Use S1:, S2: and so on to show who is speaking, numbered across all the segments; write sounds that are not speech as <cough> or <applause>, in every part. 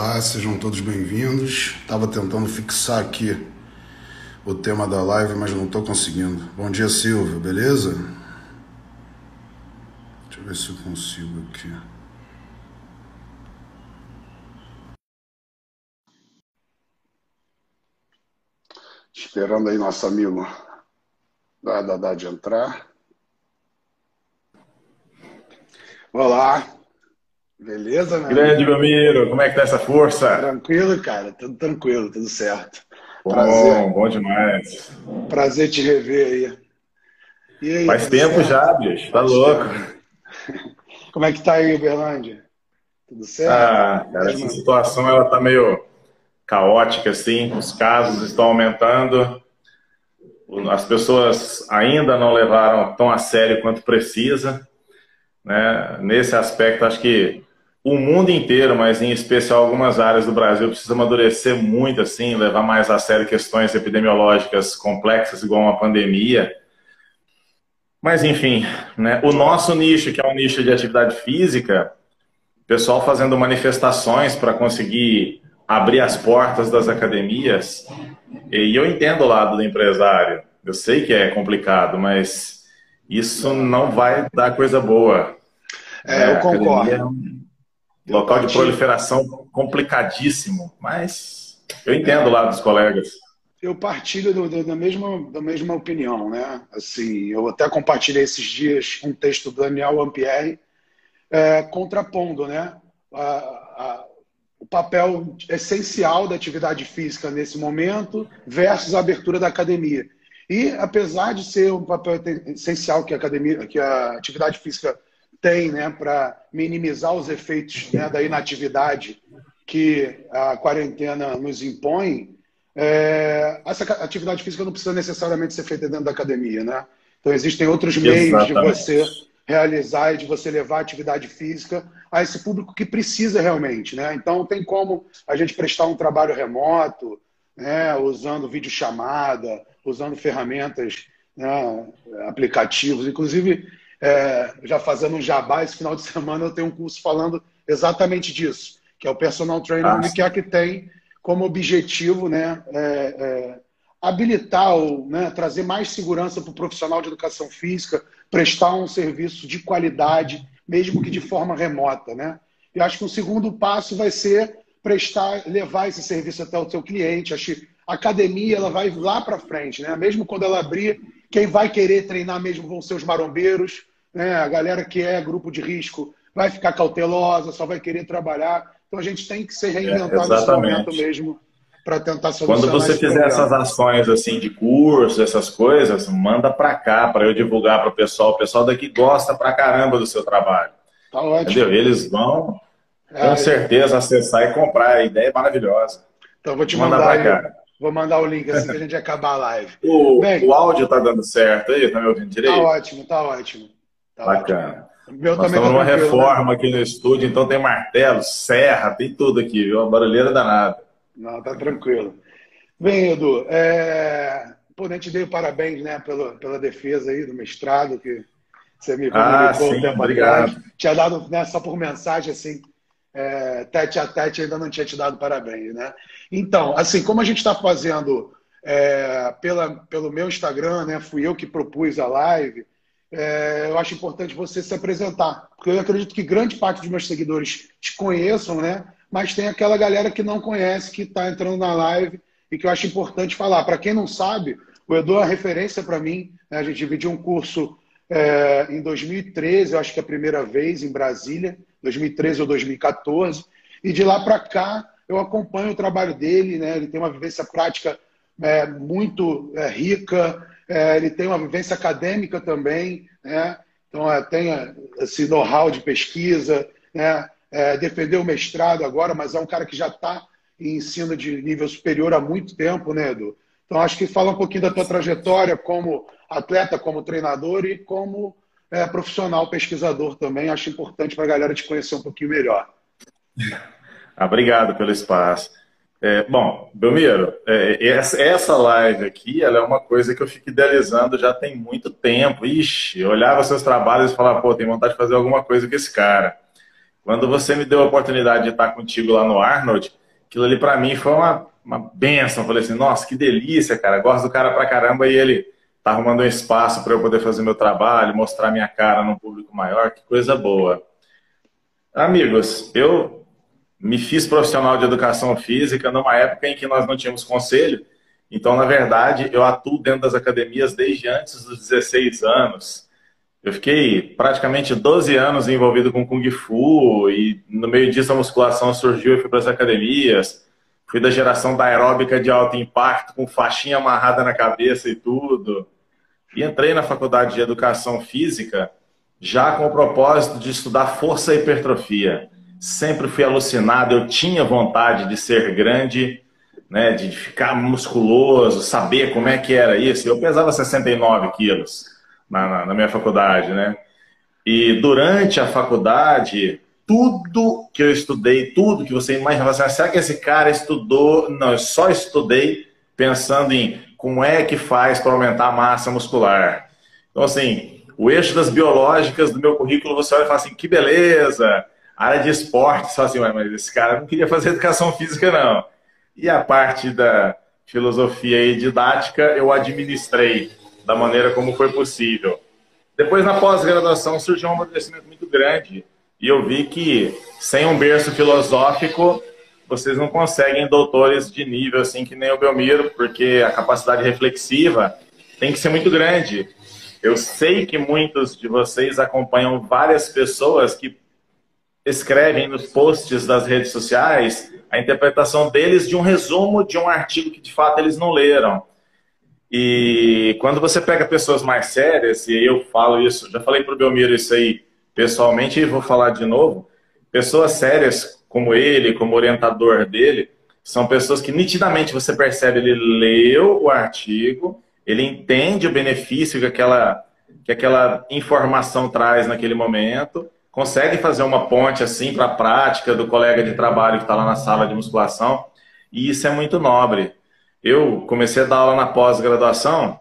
S1: Olá, sejam todos bem-vindos. Estava tentando fixar aqui o tema da live, mas não estou conseguindo. Bom dia, Silvio, beleza? Deixa eu ver se eu consigo aqui. Esperando aí nosso amigo de entrar. Olá, Beleza?
S2: Grande Gomiro, como é que tá essa força?
S1: Tranquilo, cara, tudo tranquilo, tudo certo.
S2: Prazer. Bom, bom demais.
S1: Prazer te rever
S2: aí. aí Faz tempo certo? já, bicho, tá Faz louco.
S1: Tempo. Como é que tá aí, Uberlândia? Tudo certo?
S2: Ah, cara, essa situação ela tá meio caótica, assim, os casos estão aumentando, as pessoas ainda não levaram tão a sério quanto precisa. Né? Nesse aspecto, acho que o mundo inteiro, mas em especial algumas áreas do Brasil, precisa amadurecer muito, assim, levar mais a sério questões epidemiológicas complexas, igual uma pandemia. Mas, enfim, né, o nosso nicho, que é um nicho de atividade física, pessoal fazendo manifestações para conseguir abrir as portas das academias, e eu entendo o lado do empresário. Eu sei que é complicado, mas isso não vai dar coisa boa.
S1: É, eu concordo. É
S2: Local de proliferação complicadíssimo, mas eu entendo lá dos colegas.
S1: Eu partilho do, do, da, mesma, da mesma opinião, né? Assim, eu até compartilhei esses dias um texto do Daniel Ampierre é, contrapondo, né? A, a, o papel essencial da atividade física nesse momento versus a abertura da academia. E apesar de ser um papel essencial que a academia, que a atividade física tem né, para minimizar os efeitos né, da inatividade que a quarentena nos impõe, é, essa atividade física não precisa necessariamente ser feita dentro da academia. Né? Então, existem outros meios Exatamente. de você realizar e de você levar a atividade física a esse público que precisa realmente. Né? Então, tem como a gente prestar um trabalho remoto, né, usando videochamada, usando ferramentas, né, aplicativos. Inclusive, é, já fazendo um jabá, esse final de <laughs> semana eu tenho um curso falando exatamente disso, que é o Personal Trainer ah, que é que tem como objetivo né, é, é, habilitar ou né, trazer mais segurança para o profissional de educação física, prestar um serviço de qualidade, mesmo que de forma remota. Né? E acho que o segundo passo vai ser prestar, levar esse serviço até o seu cliente. Acho que a academia ela vai lá para frente, né? Mesmo quando ela abrir, quem vai querer treinar mesmo vão ser os marombeiros, né? A galera que é grupo de risco vai ficar cautelosa, só vai querer trabalhar. Então a gente tem que se reinventar é, nesse momento mesmo para tentar solucionar
S2: Quando você fizer problema. essas ações assim de curso, essas coisas, manda para cá para eu divulgar para o pessoal. O pessoal daqui gosta pra caramba do seu trabalho. Tá ótimo. Entendeu? Eles vão é, com certeza acessar e comprar. A ideia é maravilhosa.
S1: Então vou te mandar, mandar para cá. Vou mandar o link assim que a gente <laughs> acabar a live.
S2: O, Bem, o áudio está dando certo aí? Está me ouvindo direito?
S1: Tá ótimo, tá ótimo. Tá
S2: Bacana. Meu Nós estamos numa reforma né? aqui no estúdio, então tem martelo, serra, tem tudo aqui, viu? Uma barulheira danada.
S1: Não, tá tranquilo. Bem, Edu, é... Pô, nem te dei parabéns né, pela, pela defesa aí do mestrado, que você me
S2: comunicou ah, sim, um tempo obrigado. atrás.
S1: Tinha dado né, só por mensagem, assim, é, tete a tete, ainda não tinha te dado parabéns, né? Então, assim, como a gente está fazendo é, pela, pelo meu Instagram, né? Fui eu que propus a live. É, eu acho importante você se apresentar, porque eu acredito que grande parte dos meus seguidores te conheçam, né? Mas tem aquela galera que não conhece, que está entrando na live e que eu acho importante falar. Para quem não sabe, o Edu é uma referência para mim. Né? A gente dividiu um curso é, em 2013, eu acho que é a primeira vez, em Brasília, 2013 ou 2014. E de lá para cá, eu acompanho o trabalho dele, né? Ele tem uma vivência prática é, muito é, rica, é, ele tem uma vivência acadêmica também, né? Então é, tem é, esse know-how de pesquisa, né? É, defendeu o mestrado agora, mas é um cara que já está em ensino de nível superior há muito tempo, né, Edu? Então acho que fala um pouquinho da tua trajetória como atleta, como treinador e como é, profissional pesquisador também. Acho importante para a galera te conhecer um pouquinho melhor. <laughs>
S2: Obrigado pelo espaço. É, bom, Belmiro, é, essa live aqui ela é uma coisa que eu fico idealizando já tem muito tempo. Ixi, eu olhava seus trabalhos e falava, pô, tem vontade de fazer alguma coisa com esse cara. Quando você me deu a oportunidade de estar contigo lá no Arnold, aquilo ali para mim foi uma, uma benção. Eu falei assim, nossa, que delícia, cara. Gosto do cara pra caramba e ele tá arrumando um espaço para eu poder fazer meu trabalho, mostrar minha cara num público maior, que coisa boa. Amigos, eu me fiz profissional de educação física numa época em que nós não tínhamos conselho. Então, na verdade, eu atuo dentro das academias desde antes dos 16 anos. Eu fiquei praticamente 12 anos envolvido com Kung Fu e no meio disso a musculação surgiu e fui para as academias. Fui da geração da aeróbica de alto impacto, com faixinha amarrada na cabeça e tudo. E entrei na faculdade de educação física já com o propósito de estudar força e hipertrofia. Sempre fui alucinado, eu tinha vontade de ser grande, né, de ficar musculoso, saber como é que era isso. Eu pesava 69 quilos na, na, na minha faculdade, né? E durante a faculdade, tudo que eu estudei, tudo que você imaginava, assim, será que esse cara estudou? Não, eu só estudei pensando em como é que faz para aumentar a massa muscular. Então, assim, o eixo das biológicas do meu currículo, você olha e fala assim, que beleza! Área de esporte, só assim, mas esse cara não queria fazer educação física, não. E a parte da filosofia e didática, eu administrei da maneira como foi possível. Depois, na pós-graduação, surgiu um amadurecimento muito grande. E eu vi que, sem um berço filosófico, vocês não conseguem doutores de nível assim que nem o Belmiro, porque a capacidade reflexiva tem que ser muito grande. Eu sei que muitos de vocês acompanham várias pessoas que escrevem nos posts das redes sociais a interpretação deles de um resumo de um artigo que de fato eles não leram. E quando você pega pessoas mais sérias, e eu falo isso, já falei para o Belmiro isso aí pessoalmente e vou falar de novo, pessoas sérias como ele, como orientador dele, são pessoas que nitidamente você percebe, ele leu o artigo, ele entende o benefício que aquela, que aquela informação traz naquele momento, consegue fazer uma ponte assim para a prática do colega de trabalho que está lá na sala de musculação, e isso é muito nobre. Eu comecei a dar aula na pós-graduação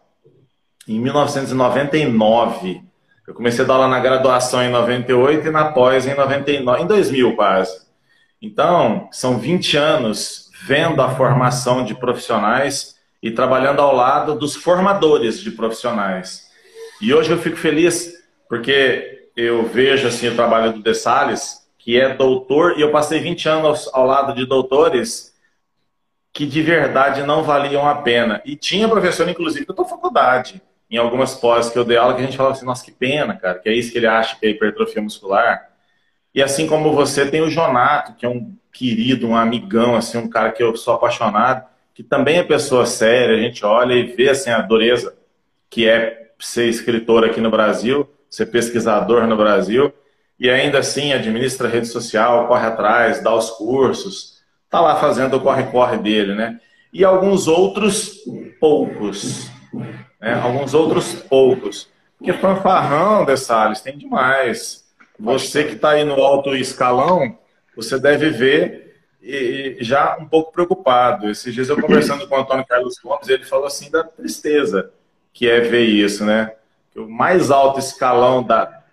S2: em 1999. Eu comecei a dar aula na graduação em 98 e na pós em 99, em 2000 quase. Então, são 20 anos vendo a formação de profissionais e trabalhando ao lado dos formadores de profissionais. E hoje eu fico feliz porque eu vejo assim o trabalho do De Salles, que é doutor, e eu passei 20 anos ao lado de doutores que de verdade não valiam a pena. E tinha professor, inclusive, da tua faculdade, em algumas pós que eu dei aula, que a gente falava assim, nossa, que pena, cara, que é isso que ele acha que é hipertrofia muscular. E assim como você, tem o Jonato, que é um querido, um amigão, assim, um cara que eu sou apaixonado, que também é pessoa séria, a gente olha e vê assim, a dureza que é ser escritor aqui no Brasil, ser pesquisador no Brasil, e ainda assim administra rede social, corre atrás, dá os cursos, está lá fazendo o corre-corre dele, né? E alguns outros poucos. Né? Alguns outros poucos. Porque fanfarrão, De tem demais. Você que está aí no alto escalão, você deve ver e, já um pouco preocupado. Esses dias eu conversando com o Antônio Carlos Gomes, ele falou assim da tristeza que é ver isso, né? O mais alto escalão da,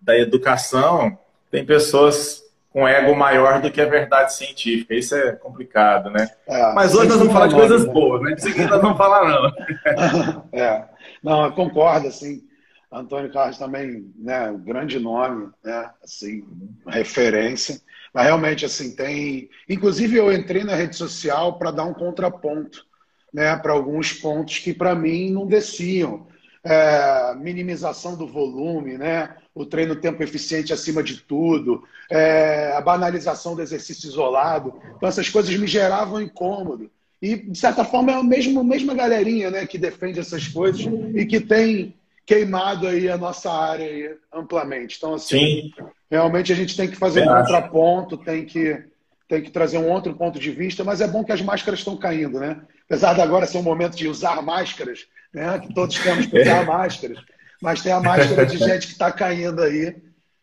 S2: da educação tem pessoas com ego maior do que a verdade científica. Isso é complicado, né? É, Mas hoje nós vamos falar de coisas né? boas, né? Disso aqui nós vamos falar,
S1: não. <laughs> é. Não, eu concordo, assim. Antônio Carlos também, né, um grande nome, né, assim, referência. Mas realmente, assim, tem. Inclusive, eu entrei na rede social para dar um contraponto, né, para alguns pontos que para mim não desciam. É, minimização do volume, né? o treino tempo eficiente acima de tudo, é, a banalização do exercício isolado. Então, essas coisas me geravam incômodo. E, de certa forma, é a mesma, a mesma galerinha né, que defende essas coisas e que tem queimado aí a nossa área aí, amplamente. Então, assim, Sim. realmente a gente tem que fazer um contraponto, tem que, tem que trazer um outro ponto de vista, mas é bom que as máscaras estão caindo, né? Apesar de agora ser um momento de usar máscaras, né? Que todos temos que usar máscaras mas tem a máscara de <laughs> gente que está caindo aí.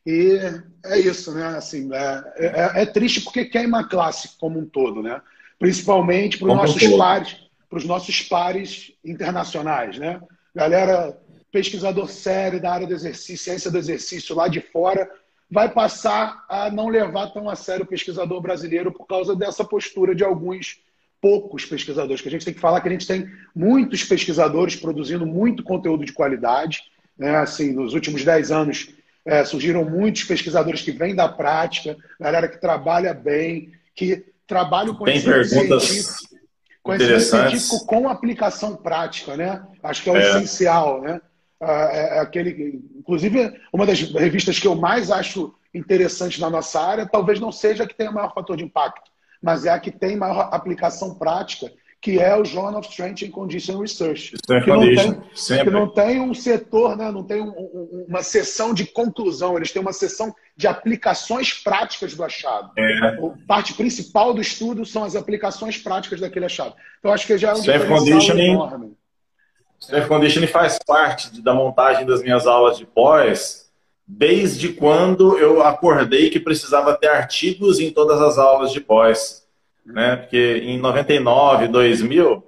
S1: E é isso, né? Assim, é, é, é, triste porque queima a classe como um todo, né? Principalmente para os nossos pares, para os nossos pares internacionais, né? Galera, pesquisador sério da área do exercício, ciência do exercício lá de fora, vai passar a não levar tão a sério o pesquisador brasileiro por causa dessa postura de alguns poucos pesquisadores, que a gente tem que falar que a gente tem muitos pesquisadores produzindo muito conteúdo de qualidade. Né? Assim, nos últimos 10 anos é, surgiram muitos pesquisadores que vêm da prática, galera que trabalha bem, que trabalha o
S2: conhecimento científico,
S1: conhecimento científico com aplicação prática, né? Acho que é o é. essencial, né? É, é aquele, inclusive, uma das revistas que eu mais acho interessante na nossa área, talvez não seja a que tenha maior fator de impacto, mas é a que tem maior aplicação prática, que é o Journal of Strength and Condition Research.
S2: Que não,
S1: tem, que não tem um setor, né, não tem um, um, uma sessão de conclusão, eles têm uma sessão de aplicações práticas do achado. É. A parte principal do estudo são as aplicações práticas daquele achado. Então, acho que já é um
S2: Self conditioning, enorme. Self conditioning faz parte da montagem das minhas aulas de pós, desde quando eu acordei que precisava ter artigos em todas as aulas de pós. Né? Porque em 99, 2000,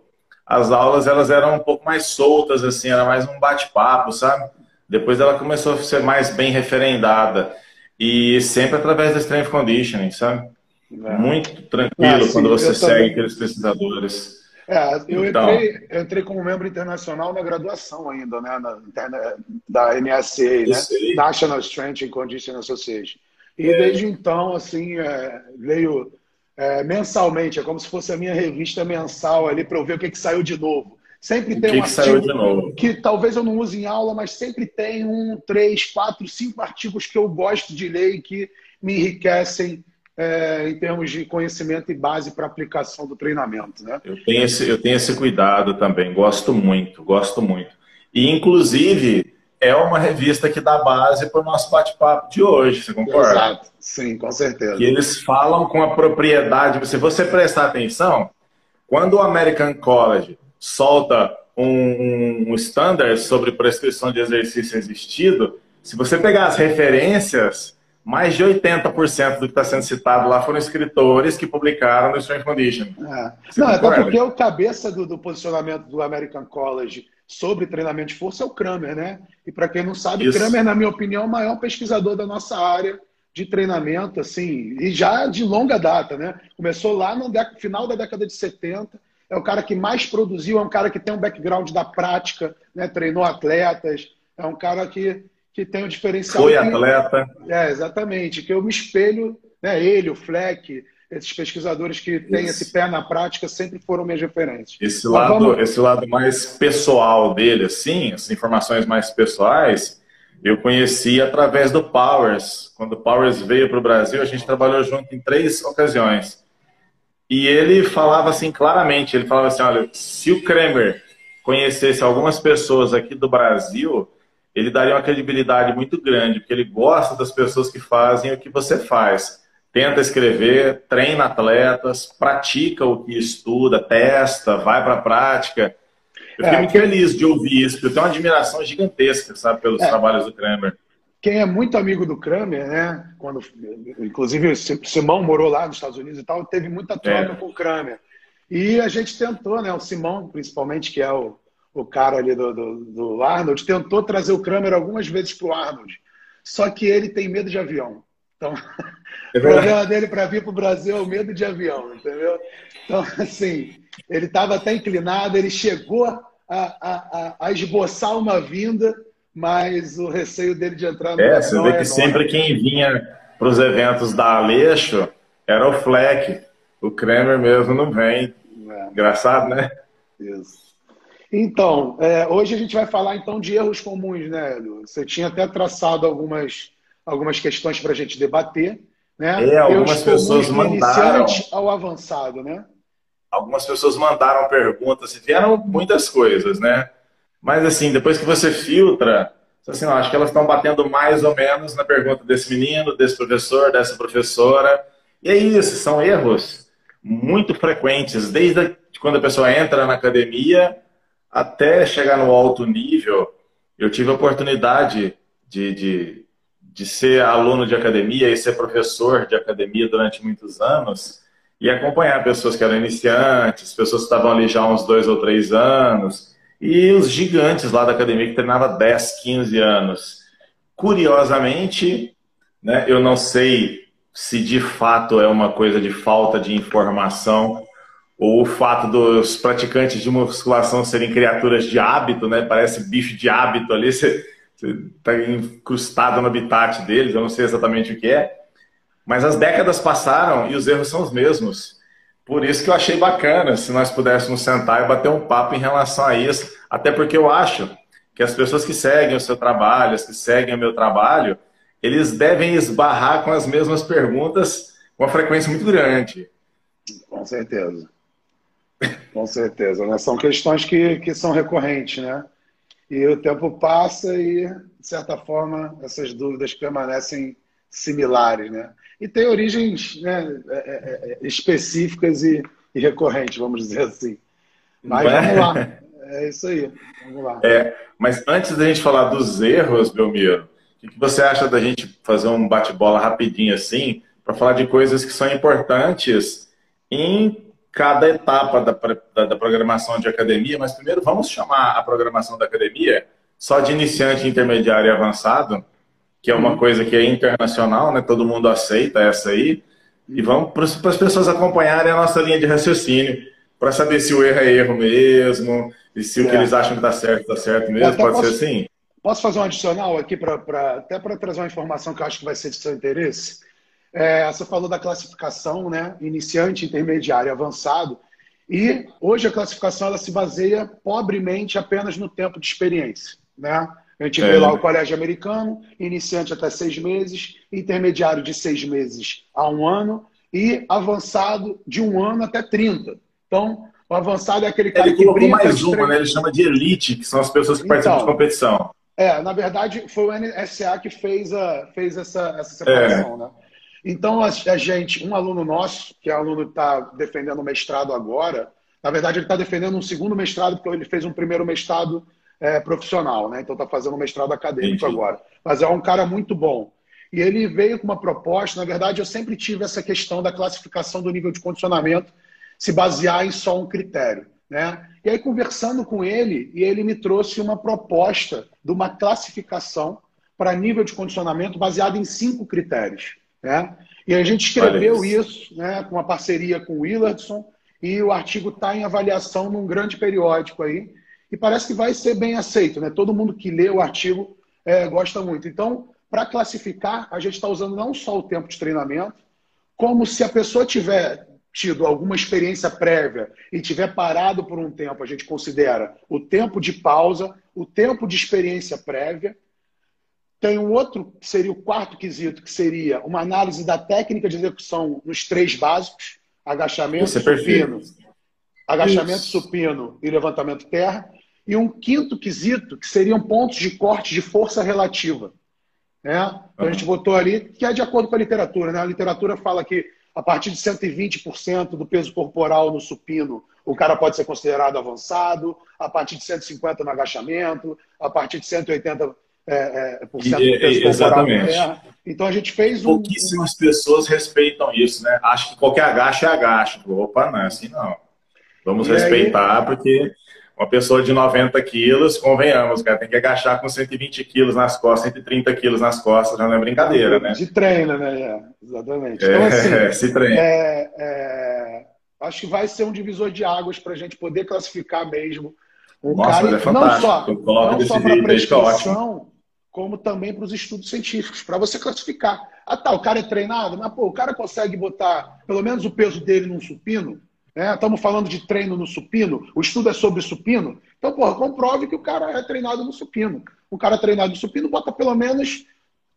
S2: as aulas elas eram um pouco mais soltas, assim, era mais um bate-papo, sabe? Depois ela começou a ser mais bem referendada. E sempre através da strength conditioning, sabe? É. Muito tranquilo ah, quando você segue também. aqueles pesquisadores.
S1: É, eu, então, entrei, eu entrei como membro internacional na graduação ainda, né? Na, da NSA, né? National Strength and Conditioning Association. E é. desde então, assim, é, veio é, mensalmente, é como se fosse a minha revista mensal ali para eu ver o que, que saiu de novo. Sempre tem
S2: que
S1: um
S2: que artigo
S1: que talvez eu não use em aula, mas sempre tem um, três, quatro, cinco artigos que eu gosto de ler e que me enriquecem é, em termos de conhecimento e base para aplicação do treinamento. Né?
S2: Eu, tenho esse, eu tenho esse cuidado também, gosto muito, gosto muito. E, inclusive, é uma revista que dá base para o nosso bate-papo de hoje, você concorda? Exato,
S1: sim, com certeza.
S2: E eles falam com a propriedade, se você prestar atenção, quando o American College solta um, um standard sobre prescrição de exercício existido, se você pegar as referências, mais de 80% do que está sendo citado lá foram escritores que publicaram no Strength Condition.
S1: É. Não, até porque o cabeça do, do, posicionamento do American College sobre treinamento de força é o Kramer, né? E para quem não sabe, Isso. Kramer, na minha opinião, é o maior pesquisador da nossa área de treinamento, assim, e já de longa data, né? Começou lá no final da década de 70, é o cara que mais produziu, é um cara que tem um background da prática, né? treinou atletas, é um cara que, que tem um diferencial.
S2: Foi atleta.
S1: É, exatamente, que eu me espelho, né? ele, o Fleck, esses pesquisadores que têm Isso. esse pé na prática sempre foram minhas referências.
S2: Esse lado, vamos... esse lado mais pessoal dele, assim, as informações mais pessoais, eu conheci através do Powers. Quando o Powers veio para o Brasil, a gente trabalhou junto em três ocasiões. E ele falava assim claramente, ele falava assim, olha, se o Kramer conhecesse algumas pessoas aqui do Brasil, ele daria uma credibilidade muito grande, porque ele gosta das pessoas que fazem o que você faz. Tenta escrever, treina atletas, pratica o que estuda, testa, vai para a prática. Eu fiquei é, muito feliz de ouvir isso, porque eu tenho uma admiração gigantesca, sabe, pelos é. trabalhos do Kramer
S1: quem é muito amigo do Kramer, né? Quando, inclusive, o Simão morou lá nos Estados Unidos e tal, teve muita troca é. com o Kramer. E a gente tentou, né? O Simão, principalmente, que é o, o cara ali do, do, do Arnold, tentou trazer o Kramer algumas vezes para o Arnold. Só que ele tem medo de avião. Então, <laughs> é o problema dele para vir para o Brasil é o medo de avião, entendeu? Então, <laughs> assim, ele estava até inclinado, ele chegou a, a, a, a esboçar uma vinda mas o receio dele de entrar no
S2: É, você vê que é sempre quem vinha para os eventos da Aleixo era o Fleck. O Kremer mesmo não vem. É. Engraçado, né?
S1: Isso. Então, é, hoje a gente vai falar então de erros comuns, né, Edu? Você tinha até traçado algumas, algumas questões para a gente debater. Né?
S2: É, algumas pessoas mandaram.
S1: ao avançado, né?
S2: Algumas pessoas mandaram perguntas e vieram muitas coisas, né? Mas assim, depois que você filtra, assim, acho que elas estão batendo mais ou menos na pergunta desse menino, desse professor, dessa professora. E é isso, são erros muito frequentes, desde quando a pessoa entra na academia até chegar no alto nível. Eu tive a oportunidade de, de, de ser aluno de academia e ser professor de academia durante muitos anos e acompanhar pessoas que eram iniciantes, pessoas que estavam ali já há uns dois ou três anos e os gigantes lá da academia que treinava 10, 15 anos. Curiosamente, né? Eu não sei se de fato é uma coisa de falta de informação ou o fato dos praticantes de musculação serem criaturas de hábito, né? Parece bicho de hábito ali, <laughs> você está incrustado no habitat deles, eu não sei exatamente o que é. Mas as décadas passaram e os erros são os mesmos. Por isso que eu achei bacana se nós pudéssemos sentar e bater um papo em relação a isso, até porque eu acho que as pessoas que seguem o seu trabalho, as que seguem o meu trabalho, eles devem esbarrar com as mesmas perguntas com uma frequência muito grande.
S1: Com certeza. Com certeza. Né? São questões que, que são recorrentes, né? E o tempo passa e, de certa forma, essas dúvidas permanecem similares, né? E tem origens né, é, é, é, específicas e, e, recorrentes, vamos dizer assim. Mas vamos lá. É isso aí. Vamos lá.
S2: É, mas antes da gente falar dos erros, Belmiro, o que você acha da gente fazer um bate-bola rapidinho assim, para falar de coisas que são importantes em cada etapa da, da, da, programação de academia? Mas primeiro vamos chamar a programação da academia só de iniciante, intermediário e avançado, que é uma uhum. coisa que é internacional, né? todo mundo aceita essa aí. E vamos para as pessoas acompanharem a nossa linha de raciocínio, para saber se o erro é erro mesmo, e se é. o que é. eles acham que está certo, está certo mesmo. Pode posso... ser assim?
S1: Posso fazer um adicional aqui, pra, pra até para trazer uma informação que eu acho que vai ser de seu interesse? É, você falou da classificação, né? Iniciante, intermediário, avançado. E hoje a classificação ela se baseia pobremente apenas no tempo de experiência, né? A gente é. vê lá o colégio americano, iniciante até seis meses, intermediário de seis meses a um ano e avançado de um ano até 30. Então, o avançado é aquele cara
S2: ele que brinca... mais uma, né? Ele chama de elite, que são as pessoas que então, participam de competição.
S1: É, na verdade, foi o NSA que fez, a, fez essa, essa separação, é. né? Então, a, a, gente, um aluno nosso, que é aluno que está defendendo o mestrado agora, na verdade, ele está defendendo um segundo mestrado, porque ele fez um primeiro mestrado é, profissional, né? Então, está fazendo um mestrado acadêmico Entendi. agora. Mas é um cara muito bom. E ele veio com uma proposta, na verdade, eu sempre tive essa questão da classificação do nível de condicionamento se basear em só um critério. Né? E aí, conversando com ele, e ele me trouxe uma proposta de uma classificação para nível de condicionamento baseado em cinco critérios. Né? E a gente escreveu isso, né, com uma parceria com o Willardson, e o artigo está em avaliação num grande periódico aí, e parece que vai ser bem aceito. Né? Todo mundo que lê o artigo é, gosta muito. Então, para classificar, a gente está usando não só o tempo de treinamento, como se a pessoa tiver tido alguma experiência prévia e tiver parado por um tempo, a gente considera o tempo de pausa, o tempo de experiência prévia. Tem um outro, que seria o quarto quesito, que seria uma análise da técnica de execução nos três básicos: agachamento, é supino, agachamento, Isso. supino e levantamento terra. E um quinto quesito, que seriam pontos de corte de força relativa. Né? Então, a gente botou ali, que é de acordo com a literatura. Né? A literatura fala que a partir de 120% do peso corporal no supino, o cara pode ser considerado avançado, a partir de 150% no agachamento, a partir de 180% é, é, por do peso
S2: corporal Exatamente.
S1: terra. Então a gente fez um.
S2: Pouquíssimas pessoas respeitam isso, né? Acho que qualquer agacho é agacho. Opa, não é assim não. Vamos e respeitar, aí... porque uma pessoa de 90 quilos, convenhamos, cara, tem que agachar com 120 quilos nas costas, 130 quilos nas costas, já não é brincadeira, né?
S1: Né? É, exatamente.
S2: Então, assim, é, <laughs> se treina.
S1: É, é, acho que vai ser um divisor de águas para a gente poder classificar mesmo
S2: um Nossa, cara, é fantástico.
S1: não só, só para prescrição, como também para os estudos científicos, para você classificar. Ah, tá, o cara é treinado, mas pô, o cara consegue botar pelo menos o peso dele num supino, né? Estamos falando de treino no supino, o estudo é sobre supino. Então, porra, comprove que o cara é treinado no supino. O cara treinado no supino bota pelo menos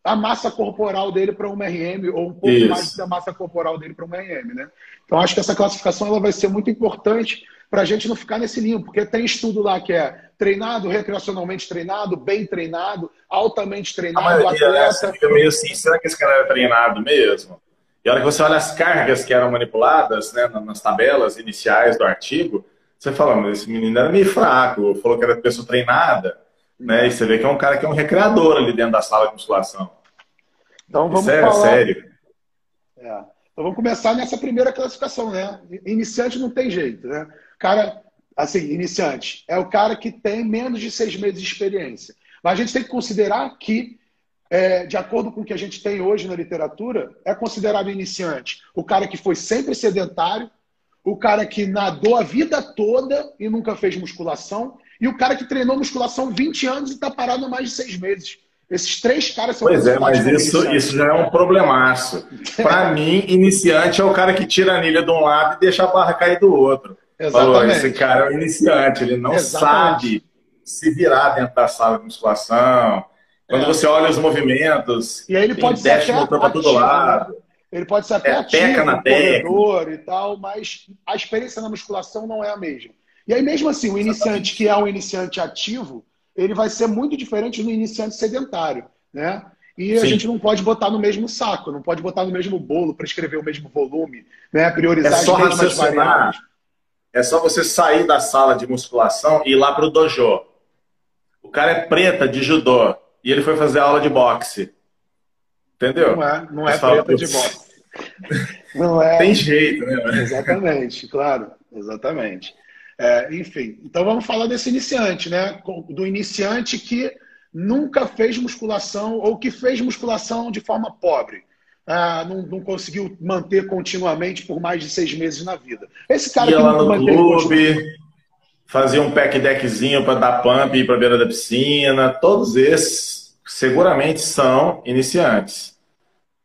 S1: a massa corporal dele para uma RM, ou um pouco Isso. mais da massa corporal dele para uma RM. Né? Então, acho que essa classificação ela vai ser muito importante para a gente não ficar nesse limbo, porque tem estudo lá que é treinado, recreacionalmente treinado, bem treinado, altamente treinado, a
S2: maioria, atleta. Fica meio assim, será que esse cara é treinado mesmo? E a hora que você olha as cargas que eram manipuladas né, nas tabelas iniciais do artigo, você fala, mas esse menino era meio fraco, falou que era pessoa treinada, né? E você vê que é um cara que é um recreador ali dentro da sala de musculação.
S1: Então vamos Isso é falar... sério. É. Então vamos começar nessa primeira classificação, né? Iniciante não tem jeito, né? Cara, assim, iniciante é o cara que tem menos de seis meses de experiência. Mas a gente tem que considerar que é, de acordo com o que a gente tem hoje na literatura, é considerado iniciante o cara que foi sempre sedentário, o cara que nadou a vida toda e nunca fez musculação, e o cara que treinou musculação 20 anos e está parado há mais de seis meses. Esses três caras são
S2: Pois é, mas isso, isso já é um problemaço. Para <laughs> mim, iniciante é o cara que tira a anilha de um lado e deixa a barra cair do outro. Exatamente. Falou, esse cara é um iniciante, ele não Exatamente. sabe se virar dentro da sala de musculação. Quando é. você olha os movimentos,
S1: e aí ele pode ser até para todo lado. Ele pode ser até é, ativo,
S2: na corredor
S1: e tal, mas a experiência na musculação não é a mesma. E aí, mesmo assim, o iniciante que é um iniciante ativo, ele vai ser muito diferente do iniciante sedentário, né? E a Sim. gente não pode botar no mesmo saco, não pode botar no mesmo bolo para escrever o mesmo volume, né? Priorizar é
S2: só as mesmas variáveis. É só você sair da sala de musculação e ir lá para o dojo. O cara é preta de judô e ele foi fazer aula de boxe. Entendeu?
S1: Não é, não é preta de boxe.
S2: Não é. Tem jeito,
S1: né? Exatamente, claro, exatamente. É, enfim, então vamos falar desse iniciante, né? Do iniciante que nunca fez musculação ou que fez musculação de forma pobre. Ah, não, não, conseguiu manter continuamente por mais de seis meses na vida. Esse cara
S2: Ia
S1: que
S2: lá no clube, fazia um pack deckzinho para dar pump e para beira da piscina, todos esses seguramente são iniciantes.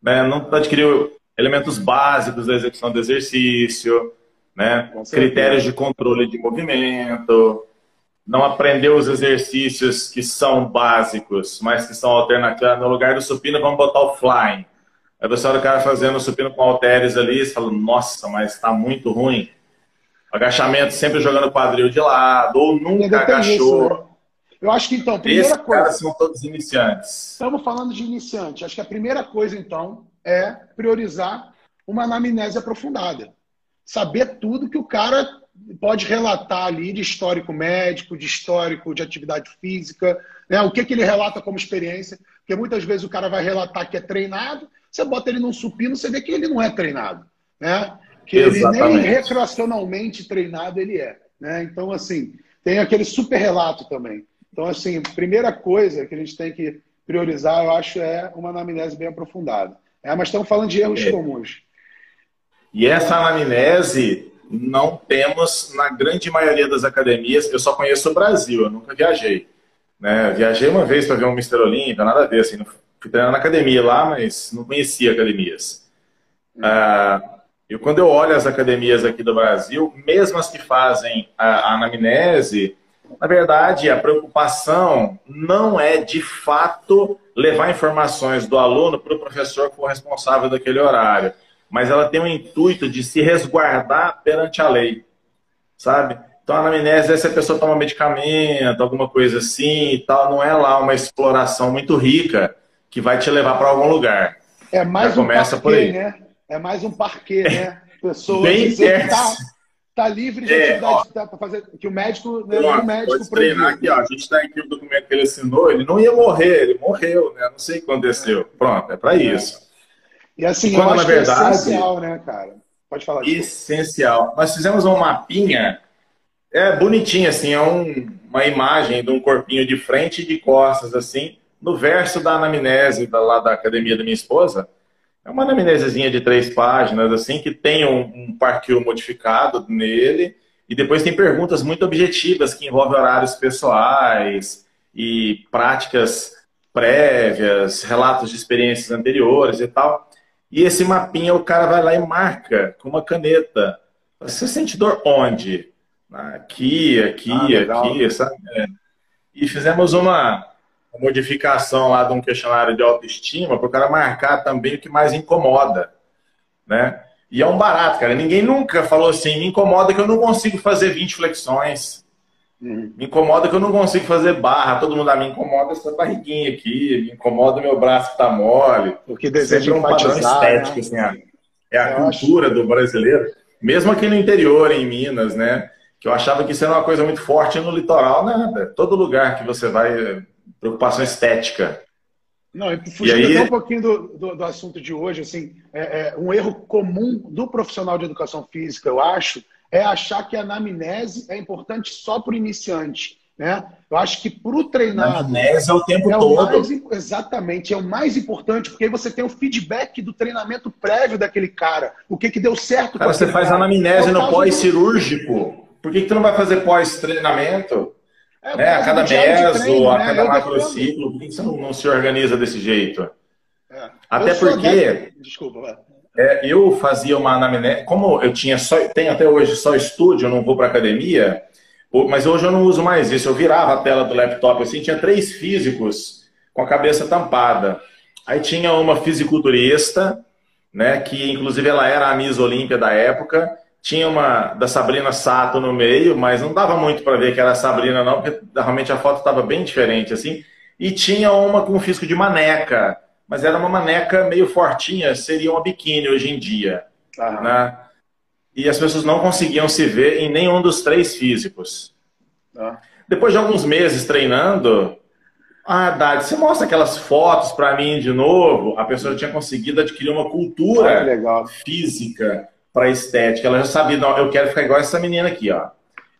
S2: Né? Não adquiriu elementos básicos da execução do exercício, né? critérios de controle de movimento, não aprendeu os exercícios que são básicos, mas que são alternativos. No lugar do supino, vamos botar o flying. Aí você olha o cara fazendo o supino com halteres ali e fala, nossa, mas está muito ruim. Agachamento sempre jogando o quadril de lado, ou nunca agachou. Isso, né?
S1: Eu acho que então, primeira Esses coisa.
S2: são todos iniciantes.
S1: Estamos falando de iniciante. Acho que a primeira coisa, então, é priorizar uma anamnese aprofundada saber tudo que o cara pode relatar ali de histórico médico, de histórico de atividade física, né? o que, que ele relata como experiência. Porque muitas vezes o cara vai relatar que é treinado, você bota ele num supino, você vê que ele não é treinado. Né? Que Exatamente. ele nem recreacionalmente treinado ele é. Né? Então, assim, tem aquele super relato também. Então, assim, primeira coisa que a gente tem que priorizar, eu acho, é uma anamnese bem aprofundada. É, mas estamos falando de erros é. comuns.
S2: E essa anamnese não temos na grande maioria das academias. Eu só conheço o Brasil, eu nunca viajei. Né? Viajei uma vez para ver um Mr. Olímpia, nada a ver. Assim, fui treinar na academia lá, mas não conhecia academias. Ah, e quando eu olho as academias aqui do Brasil, mesmo as que fazem a, a anamnese, na verdade, a preocupação não é de fato levar informações do aluno para o professor que for responsável daquele horário mas ela tem o intuito de se resguardar perante a lei, sabe? Então, a anamnese é se a pessoa toma medicamento, alguma coisa assim e tal, não é lá uma exploração muito rica que vai te levar para algum lugar.
S1: É mais Já um começa parquê, por aí. né? É mais um parquê, né? Pessoa Bem dizer tá, tá livre de é, atividade tá, para fazer que o médico, né, o médico
S2: treinar aqui, ó, a gente está aqui o documento que ele assinou, ele não ia morrer, ele morreu, né? Não sei o que aconteceu. Pronto, é para é. isso.
S1: E assim, Quando, eu acho na verdade, é essencial, né, cara? Pode falar.
S2: Essencial. Nós fizemos um mapinha, é bonitinho, assim, é um, uma imagem de um corpinho de frente e de costas, assim, no verso da anamnese da, lá da academia da minha esposa. É uma anamnesezinha de três páginas, assim, que tem um, um parquil modificado nele, e depois tem perguntas muito objetivas que envolvem horários pessoais e práticas prévias, relatos de experiências anteriores e tal. E esse mapinha o cara vai lá e marca com uma caneta. Você sente dor onde? Aqui, aqui, ah, aqui, sabe? É. E fizemos uma, modificação lá de um questionário de autoestima para o cara marcar também o que mais incomoda, né? E é um barato, cara. Ninguém nunca falou assim, me incomoda que eu não consigo fazer 20 flexões. Uhum. Me incomoda que eu não consigo fazer barra. Todo mundo, ah, me incomoda essa barriguinha aqui, me incomoda meu braço que tá mole.
S1: Porque deseja
S2: um padrão estético, né? assim, é a eu cultura acho... do brasileiro. Mesmo aqui no interior, em Minas, né? Que eu achava que isso era uma coisa muito forte no litoral, nada. Todo lugar que você vai, preocupação estética.
S1: Não, e fugindo e aí... um pouquinho do, do, do, assunto de hoje, assim, é, é um erro comum do profissional de educação física, eu acho, é achar que a anamnese é importante só para o iniciante Né? Eu acho que para o treinado.
S2: Anamnese é o tempo é todo.
S1: mais, exatamente, é o mais importante, porque aí você tem o feedback do treinamento prévio daquele cara. O que, que deu certo.
S2: Cara, você faz cara. anamnese é no pós-cirúrgico. Por que, que tu não vai fazer pós-treinamento? É, né? A cada mês ou a né? cada macrociclo, por que você não, não, se organiza desse jeito? É. Até porque. Desculpa, vai. É, eu fazia uma anamnese, como eu tinha só, tenho até hoje só estúdio, eu não vou para academia, mas hoje eu não uso mais isso. Eu virava a tela do laptop assim, tinha três físicos com a cabeça tampada. Aí tinha uma fisiculturista, né, que inclusive ela era a Miss Olímpia da época. Tinha uma da Sabrina Sato no meio, mas não dava muito para ver que era a Sabrina não, porque realmente a foto estava bem diferente assim. E tinha uma com físico de maneca, mas era uma maneca meio fortinha, seria uma biquíni hoje em dia, né? e as pessoas não conseguiam se ver em nenhum dos três físicos. Ah. Depois de alguns meses treinando, ah, Dade, você mostra aquelas fotos para mim de novo? A pessoa tinha conseguido adquirir uma cultura ah, física para estética. Ela já sabia, não, eu quero ficar igual essa menina aqui, ó.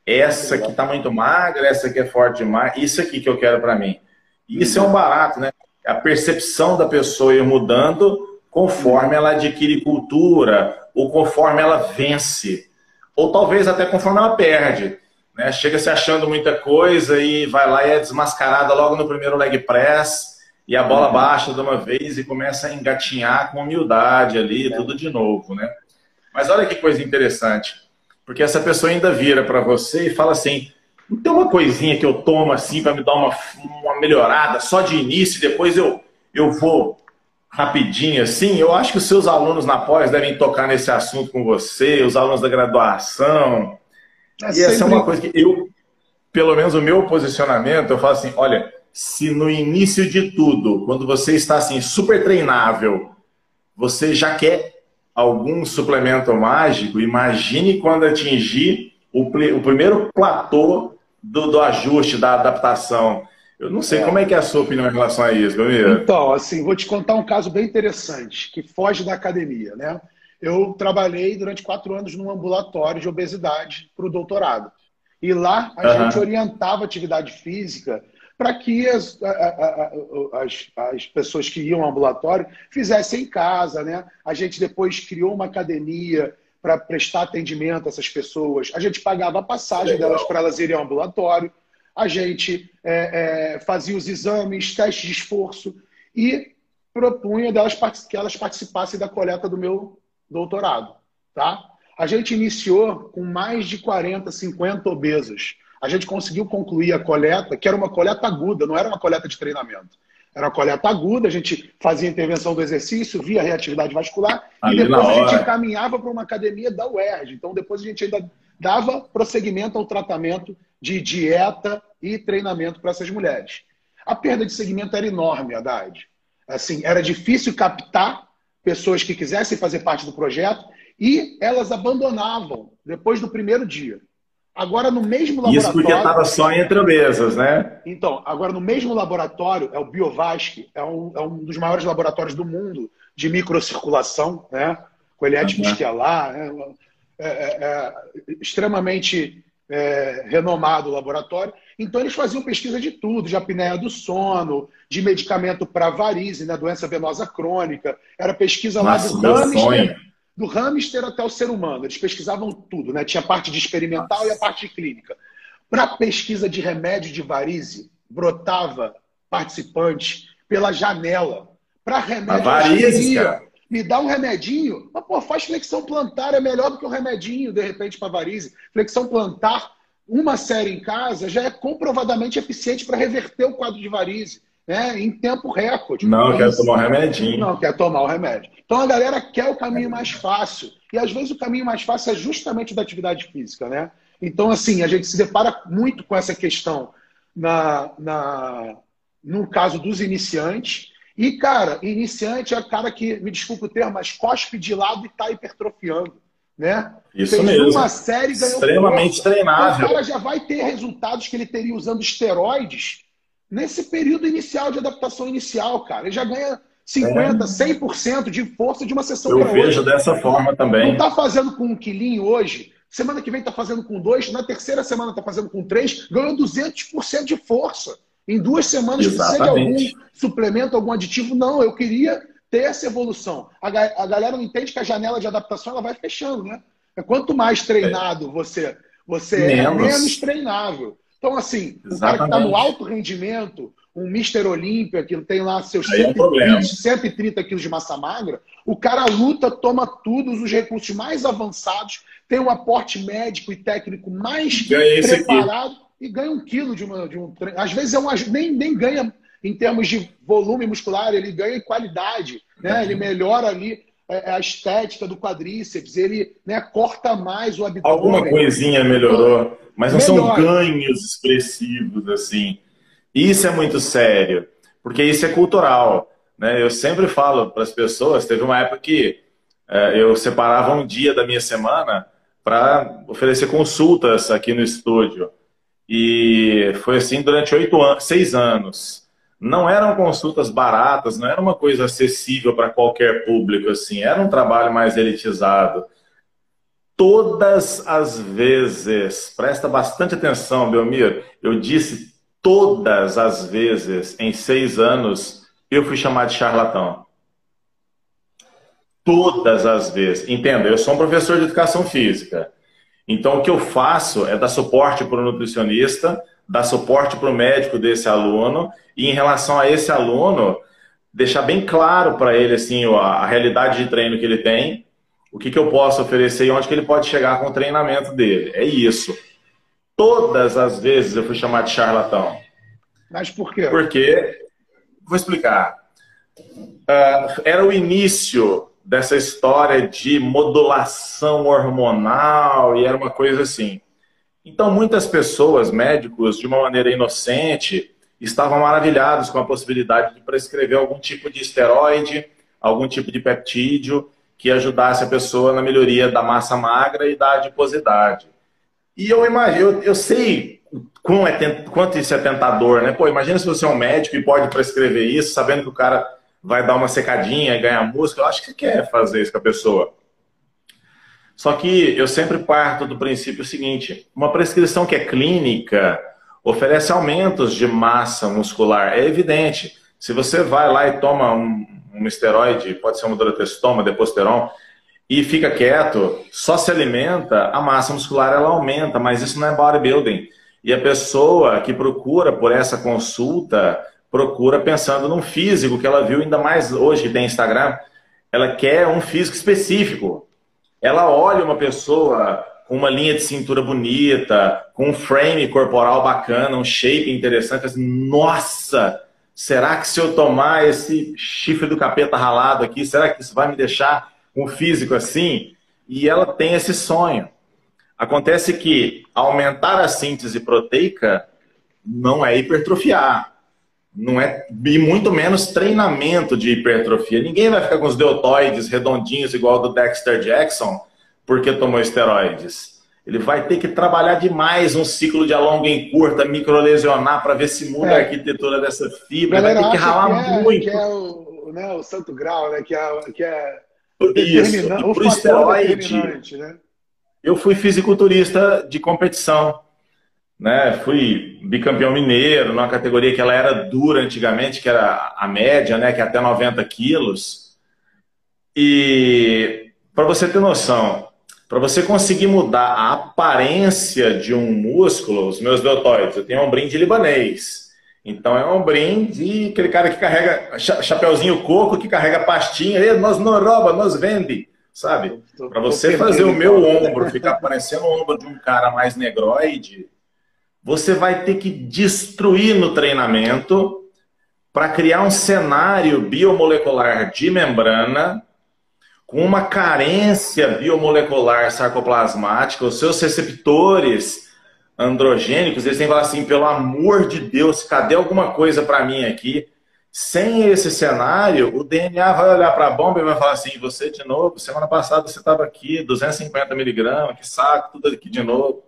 S2: Essa aqui tá muito magra, essa aqui é forte demais, isso aqui que eu quero para mim. Isso é um barato, né? A percepção da pessoa ir mudando conforme ela adquire cultura, ou conforme ela vence, ou talvez até conforme ela perde. Né? Chega se achando muita coisa e vai lá e é desmascarada logo no primeiro leg press, e a bola baixa de uma vez e começa a engatinhar com humildade ali, é. tudo de novo. Né? Mas olha que coisa interessante, porque essa pessoa ainda vira para você e fala assim: não tem uma coisinha que eu tomo assim para me dar uma, uma melhorada só de início, depois eu, eu vou rapidinho assim, eu acho que os seus alunos na pós devem tocar nesse assunto com você, os alunos da graduação. É e sempre... essa é uma coisa que eu, pelo menos o meu posicionamento, eu falo assim, olha, se no início de tudo, quando você está assim super treinável, você já quer algum suplemento mágico, imagine quando atingir o, o primeiro platô do, do ajuste, da adaptação. Eu não sei é. como é que é a sua opinião em relação a isso, Gamira.
S1: Então, assim, vou te contar um caso bem interessante, que foge da academia, né? Eu trabalhei durante quatro anos num ambulatório de obesidade para o doutorado. E lá a uhum. gente orientava atividade física para que as, as, as, pessoas que iam ao ambulatório fizessem em casa, né? A gente depois criou uma academia para prestar atendimento a essas pessoas. A gente pagava a passagem Legal. delas para elas irem ao ambulatório a gente é, é, fazia os exames, testes de esforço e propunha delas, que elas participassem da coleta do meu doutorado. Tá? A gente iniciou com mais de 40, 50 obesos. A gente conseguiu concluir a coleta, que era uma coleta aguda, não era uma coleta de treinamento. Era uma coleta aguda, a gente fazia intervenção do exercício, via reatividade vascular, Ali e depois a gente encaminhava para uma academia da UERJ. Então, depois a gente ainda dava prosseguimento ao tratamento de dieta e treinamento para essas mulheres. A perda de segmento era enorme, Haddad. Assim, era difícil captar pessoas que quisessem fazer parte do projeto e elas abandonavam depois do primeiro dia. Agora, no mesmo laboratório.
S2: Isso porque estava só entre obesas, né?
S1: Então, agora no mesmo laboratório, é o Biovasc, é um, é um dos maiores laboratórios do mundo de microcirculação, né? Com Eliette uhum. Musquelar, né? é, é, é, extremamente é, renomado laboratório. Então, eles faziam pesquisa de tudo, de apneia do sono, de medicamento para varize, né, doença venosa crônica. Era pesquisa Nossa, lá do hamster, do hamster até o ser humano. Eles pesquisavam tudo, né? Tinha a parte de experimental Nossa. e a parte de clínica. Para pesquisa de remédio de varize, brotava participante pela janela. Para remédio
S2: a varize,
S1: me dá um remedinho, mas pô, faz flexão plantar, é melhor do que um remedinho, de repente, para varize. Flexão plantar, uma série em casa, já é comprovadamente eficiente para reverter o quadro de varize, né? Em tempo recorde.
S2: Não, quer tomar o remedinho.
S1: Não, quer tomar o remédio. Então a galera quer o caminho mais fácil. E às vezes o caminho mais fácil é justamente o da atividade física, né? Então, assim, a gente se depara muito com essa questão na, na, no caso dos iniciantes, e, cara, iniciante é o cara que, me desculpa o termo, mas cospe de lado e está hipertrofiando. Né?
S2: Isso Fez mesmo.
S1: uma série
S2: Extremamente treinável.
S1: O cara já vai ter resultados que ele teria usando esteroides nesse período inicial de adaptação inicial, cara. Ele já ganha 50%, é. 100% de força de uma sessão
S2: Eu vejo outra. dessa forma também.
S1: Não está fazendo com um quilinho hoje semana que vem está fazendo com dois, na terceira semana está fazendo com três, ganhou 200% de força. Em duas semanas
S2: Exatamente.
S1: precisa de algum suplemento, algum aditivo. Não, eu queria ter essa evolução. A, a galera não entende que a janela de adaptação ela vai fechando, né? Quanto mais treinado é. você, você menos. é, menos treinável. Então, assim, Exatamente. o cara que está no alto rendimento, um Mr. Olímpia, que tem lá seus 130, é 130 quilos de massa magra, o cara luta, toma todos os recursos mais avançados, tem um aporte médico e técnico mais preparado e ganha um quilo de, uma, de um treino. Às vezes é um, nem, nem ganha em termos de volume muscular, ele ganha em qualidade, né? ele melhora ali é, a estética do quadríceps, ele né, corta mais o abdômen.
S2: Alguma coisinha melhorou, mas não Melhor. são ganhos expressivos assim. Isso é muito sério, porque isso é cultural. Né? Eu sempre falo para as pessoas, teve uma época que é, eu separava um dia da minha semana para oferecer consultas aqui no estúdio. E foi assim durante oito anos, seis anos. Não eram consultas baratas, não era uma coisa acessível para qualquer público, assim. Era um trabalho mais elitizado. Todas as vezes, presta bastante atenção, Belmir, eu disse todas as vezes em seis anos eu fui chamado de charlatão. Todas as vezes. Entenda, eu sou um professor de educação física. Então, o que eu faço é dar suporte para o nutricionista, dar suporte para o médico desse aluno, e em relação a esse aluno, deixar bem claro para ele assim, a, realidade de treino que ele tem, o que, que eu posso oferecer e onde que ele pode chegar com o treinamento dele. É isso. Todas as vezes eu fui chamado de charlatão.
S1: Mas por quê?
S2: Porque, vou explicar. Uh, era o início dessa história de modulação hormonal e era uma coisa assim. Então, muitas pessoas, médicos, de uma maneira inocente, estavam maravilhados com a possibilidade de prescrever algum tipo de esteroide, algum tipo de peptídeo que ajudasse a pessoa na melhoria da massa magra e da adiposidade. E eu imagino, eu, eu sei quão é, quanto isso é tentador, né? Pô, imagina se você é um médico e pode prescrever isso, sabendo que o cara vai dar uma secadinha e ganhar músculo. Eu acho que você quer fazer isso com a pessoa. Só que eu sempre parto do princípio seguinte: uma prescrição que é clínica oferece aumentos de massa muscular. É evidente. Se você vai lá e toma um, um esteroide, pode ser um drotestoma, deposteron, e fica quieto, só se alimenta, a massa muscular ela aumenta, mas isso não é bodybuilding. E a pessoa que procura por essa consulta, procura pensando num físico que ela viu, ainda mais hoje que tem Instagram, ela quer um físico específico. Ela olha uma pessoa com uma linha de cintura bonita, com um frame corporal bacana, um shape interessante, assim, nossa, será que se eu tomar esse chifre do capeta ralado aqui, será que isso vai me deixar um físico assim? E ela tem esse sonho. Acontece que aumentar a síntese proteica não é hipertrofiar. Não é, e muito menos treinamento de hipertrofia. Ninguém vai ficar com os deltoides redondinhos igual do Dexter Jackson porque tomou esteroides. Ele vai ter que trabalhar demais um ciclo de alonga em curta, microlesionar para ver se muda é. a arquitetura dessa fibra. Vai ter que ralar
S1: que
S2: é, muito.
S1: Que é o, né, o santo grau, né? Que é, que é
S2: Isso. E pro esteroide, né? Eu fui fisiculturista de competição. Né? Fui bicampeão mineiro, numa categoria que ela era dura antigamente, que era a média, né? que é até 90 quilos. E para você ter noção, para você conseguir mudar a aparência de um músculo, os meus deltoides, eu tenho um ombrim de libanês. Então é um ombrim de aquele cara que carrega chapeuzinho coco, que carrega pastinha, e nós não rouba, nós vende sabe? Para você fazer o meu ombro ficar parecendo o ombro de um cara mais negroide, você vai ter que destruir no treinamento para criar um cenário biomolecular de membrana com uma carência biomolecular sarcoplasmática, os seus receptores androgênicos, eles têm que falar assim, pelo amor de Deus, cadê alguma coisa para mim aqui? Sem esse cenário, o DNA vai olhar para a bomba e vai falar assim: você de novo, semana passada você estava aqui, 250 miligramas, que saco, tudo aqui de novo.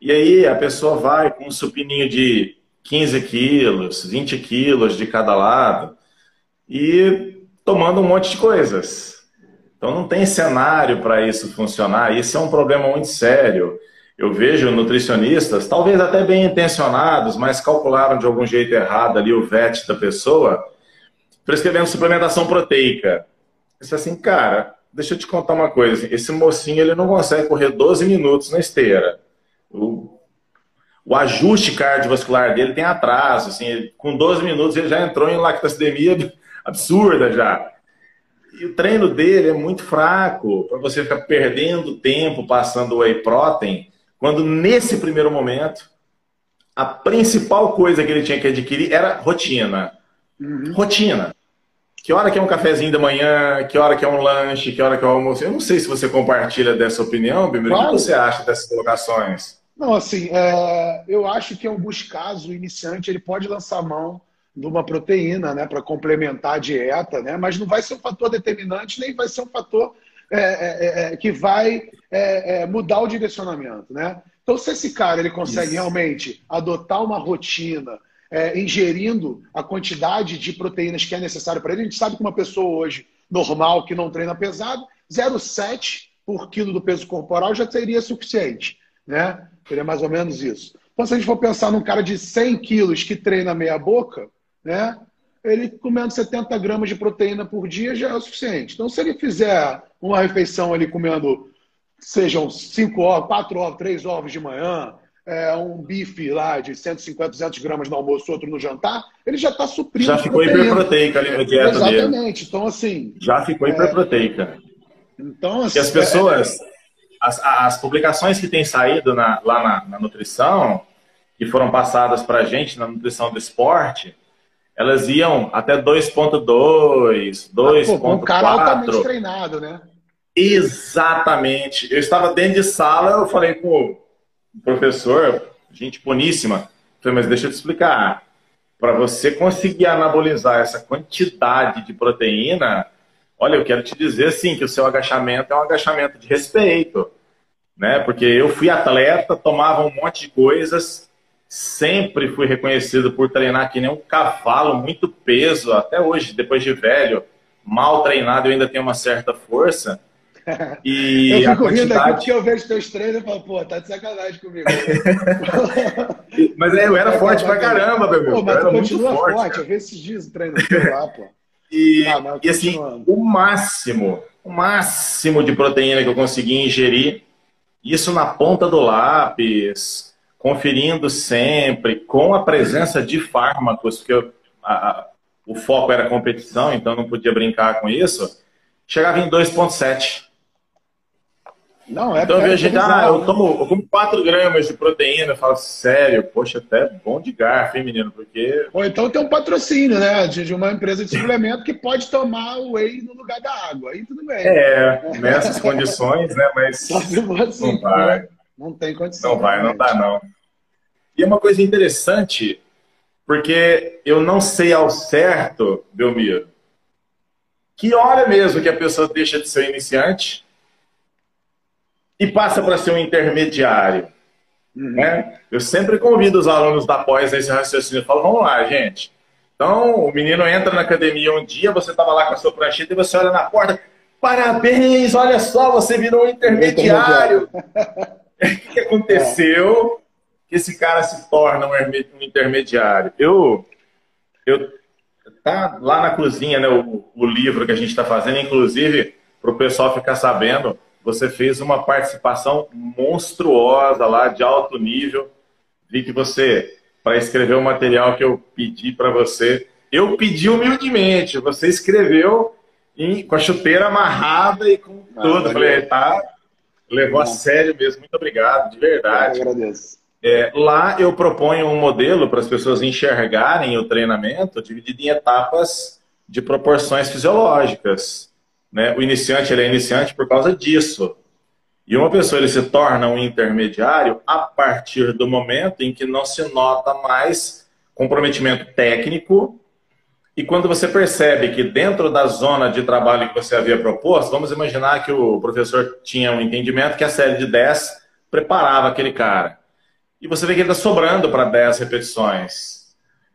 S2: E aí a pessoa vai com um supininho de 15 quilos, 20 quilos de cada lado e tomando um monte de coisas. Então não tem cenário para isso funcionar. Isso é um problema muito sério. Eu vejo nutricionistas, talvez até bem intencionados, mas calcularam de algum jeito errado ali o VET da pessoa, prescrevendo suplementação proteica. Isso assim, cara, deixa eu te contar uma coisa. Esse mocinho ele não consegue correr 12 minutos na esteira. O, o ajuste cardiovascular dele tem atraso. Assim, ele, com 12 minutos ele já entrou em lactacidemia <laughs> absurda já. E o treino dele é muito fraco para você ficar perdendo tempo passando whey protein quando nesse primeiro momento, a principal coisa que ele tinha que adquirir era rotina. Uhum. Rotina. Que hora que é um cafezinho da manhã, que hora que é um lanche, que hora que é o um almoço. Eu não sei se você compartilha dessa opinião, Bimir. Claro. O que você acha dessas colocações?
S1: Não, assim, é, eu acho que em alguns casos o iniciante ele pode lançar mão de uma proteína, né, para complementar a dieta, né, mas não vai ser um fator determinante, nem vai ser um fator é, é, é, que vai é, é, mudar o direcionamento, né? Então, se esse cara ele consegue Isso. realmente adotar uma rotina, ingerindo a quantidade de proteínas que é necessário para ele, a gente sabe que uma pessoa hoje normal que não treina pesado, 0,7 por quilo do peso corporal já seria suficiente, né? Seria mais ou menos isso. Então, se a gente for pensar num cara de 100 quilos que treina meia boca, né? ele comendo 70 gramas de proteína por dia já é o suficiente. Então, se ele fizer uma refeição ali comendo, sejam 5 ovos, 4 ovos, 3 ovos de manhã, é, um bife lá de 150, 200 gramas no almoço, outro no jantar, ele já está suprindo.
S2: Já ficou hiperproteica ali na dieta
S1: Exatamente. dele. Exatamente. Então, assim.
S2: Já ficou é... hiperproteica. Então, assim. E as pessoas. É... As, as, publicações que têm saído na, lá na, na nutrição, que foram passadas para a gente na nutrição do esporte, elas iam até 2.2, 2.4.
S1: Um cara altamente treinado, né?
S2: Exatamente. Eu estava dentro de sala, eu falei com o professor, gente boníssima, falei, mas deixa eu te explicar. Para você conseguir anabolizar essa quantidade de proteína, olha, eu quero te dizer assim que o seu agachamento é um agachamento de respeito, né? Porque eu fui atleta, tomava um monte de coisas, Sempre fui reconhecido por treinar que nem um cavalo, muito peso, até hoje, depois de velho, mal treinado, eu ainda tenho uma certa força. <laughs>
S1: E eu fico quantidade... rindo aqui eu vejo teus treinos e falo, pô, tá de sacanagem comigo. <laughs>
S2: mas é, eu era é, forte pra caramba, meu
S1: Pô, mas tu continua forte, forte. eu vi esses dias treinando lá, pô.
S2: E, ah, e assim, o máximo, o máximo de proteína que eu consegui ingerir, isso na ponta do lápis, conferindo sempre, com a presença de fármacos, porque eu, a, a, o foco era competição, então não podia brincar com isso, chegava em 2,7. Não, é Então eu vejo ah, eu, né? tomo, eu como 4 gramas de proteína, eu falo, sério, poxa, até bom de garfo, hein, menino? Porque.
S1: Ou então tem um patrocínio, né? De, uma empresa de suplemento que pode tomar o whey no lugar da água. Aí tudo bem.
S2: É, nessas condições, né? Mas. <laughs> não vai.
S1: Não tem condição.
S2: Não vai, não dá, não. E é uma coisa interessante, porque eu não sei ao certo, Belmiro, que hora mesmo que a pessoa deixa de ser iniciante e passa para ser um intermediário. Uhum. Né? Eu sempre convido os alunos da pós nesse raciocínio. Eu falo, vamos lá, gente. Então, o menino entra na academia um dia, você estava lá com a sua prancheta e você olha na porta. Parabéns, olha só, você virou um intermediário. <laughs> o que aconteceu? Que esse cara se torna um intermediário. Eu, eu tá lá na cozinha, né, o, o livro que a gente está fazendo, inclusive para o pessoal ficar sabendo, você fez uma participação monstruosa lá de alto nível. Vi que você, para escrever o material que eu pedi para você, eu pedi humildemente. Você escreveu em, com a chuteira amarrada e com tudo. Falei, tá, levou a sério mesmo. Muito obrigado, de verdade.
S1: Eu agradeço.
S2: É, lá eu proponho um modelo para as pessoas enxergarem o treinamento dividido em etapas de proporções fisiológicas. Né? O iniciante ele é iniciante por causa disso. E uma pessoa ele se torna um intermediário a partir do momento em que não se nota mais comprometimento técnico. E quando você percebe que dentro da zona de trabalho que você havia proposto, vamos imaginar que o professor tinha um entendimento que a série de 10 preparava aquele cara e você vê que ele está sobrando para 10 repetições.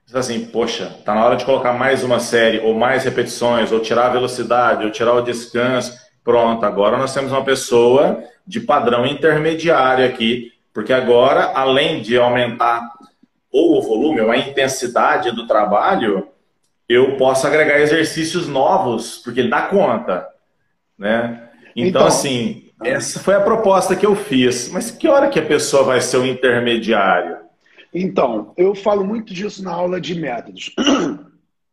S2: Você fala assim, poxa, está na hora de colocar mais uma série, ou mais repetições, ou tirar a velocidade, ou tirar o descanso. Pronto, agora nós temos uma pessoa de padrão intermediário aqui, porque agora, além de aumentar ou o volume ou a intensidade do trabalho, eu posso agregar exercícios novos, porque ele dá conta, né? Então, então assim, essa foi a proposta que eu fiz. Mas que hora que a pessoa vai ser o intermediário?
S1: Então, eu falo muito disso na aula de métodos. <clears throat>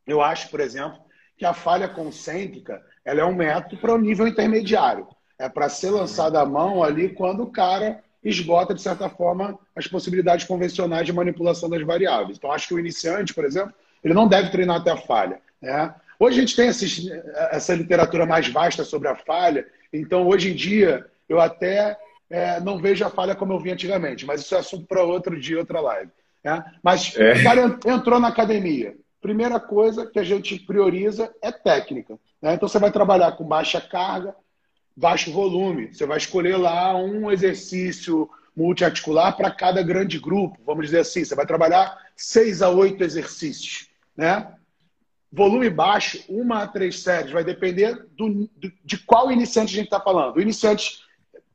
S1: Eu acho, por exemplo, que a falha concêntrica ela é um método para o nível intermediário. É para ser lançada a mão ali quando o cara esgota, de certa forma, as possibilidades convencionais de manipulação das variáveis. Então, acho que o iniciante, por exemplo, ele não deve treinar até a falha. Né? Hoje a gente tem esses, essa literatura mais vasta sobre a falha, então hoje em dia eu até é, não vejo a falha como eu vi antigamente, mas isso é assunto para outro dia, outra live. Né? Mas é. o cara entrou na academia. Primeira coisa que a gente prioriza é técnica. Né? Então você vai trabalhar com baixa carga, baixo volume. Você vai escolher lá um exercício multiarticular para cada grande grupo, vamos dizer assim. Você vai trabalhar seis a oito exercícios. Né? Volume baixo, uma a três séries, vai depender do, do de qual iniciante a gente está falando. O iniciante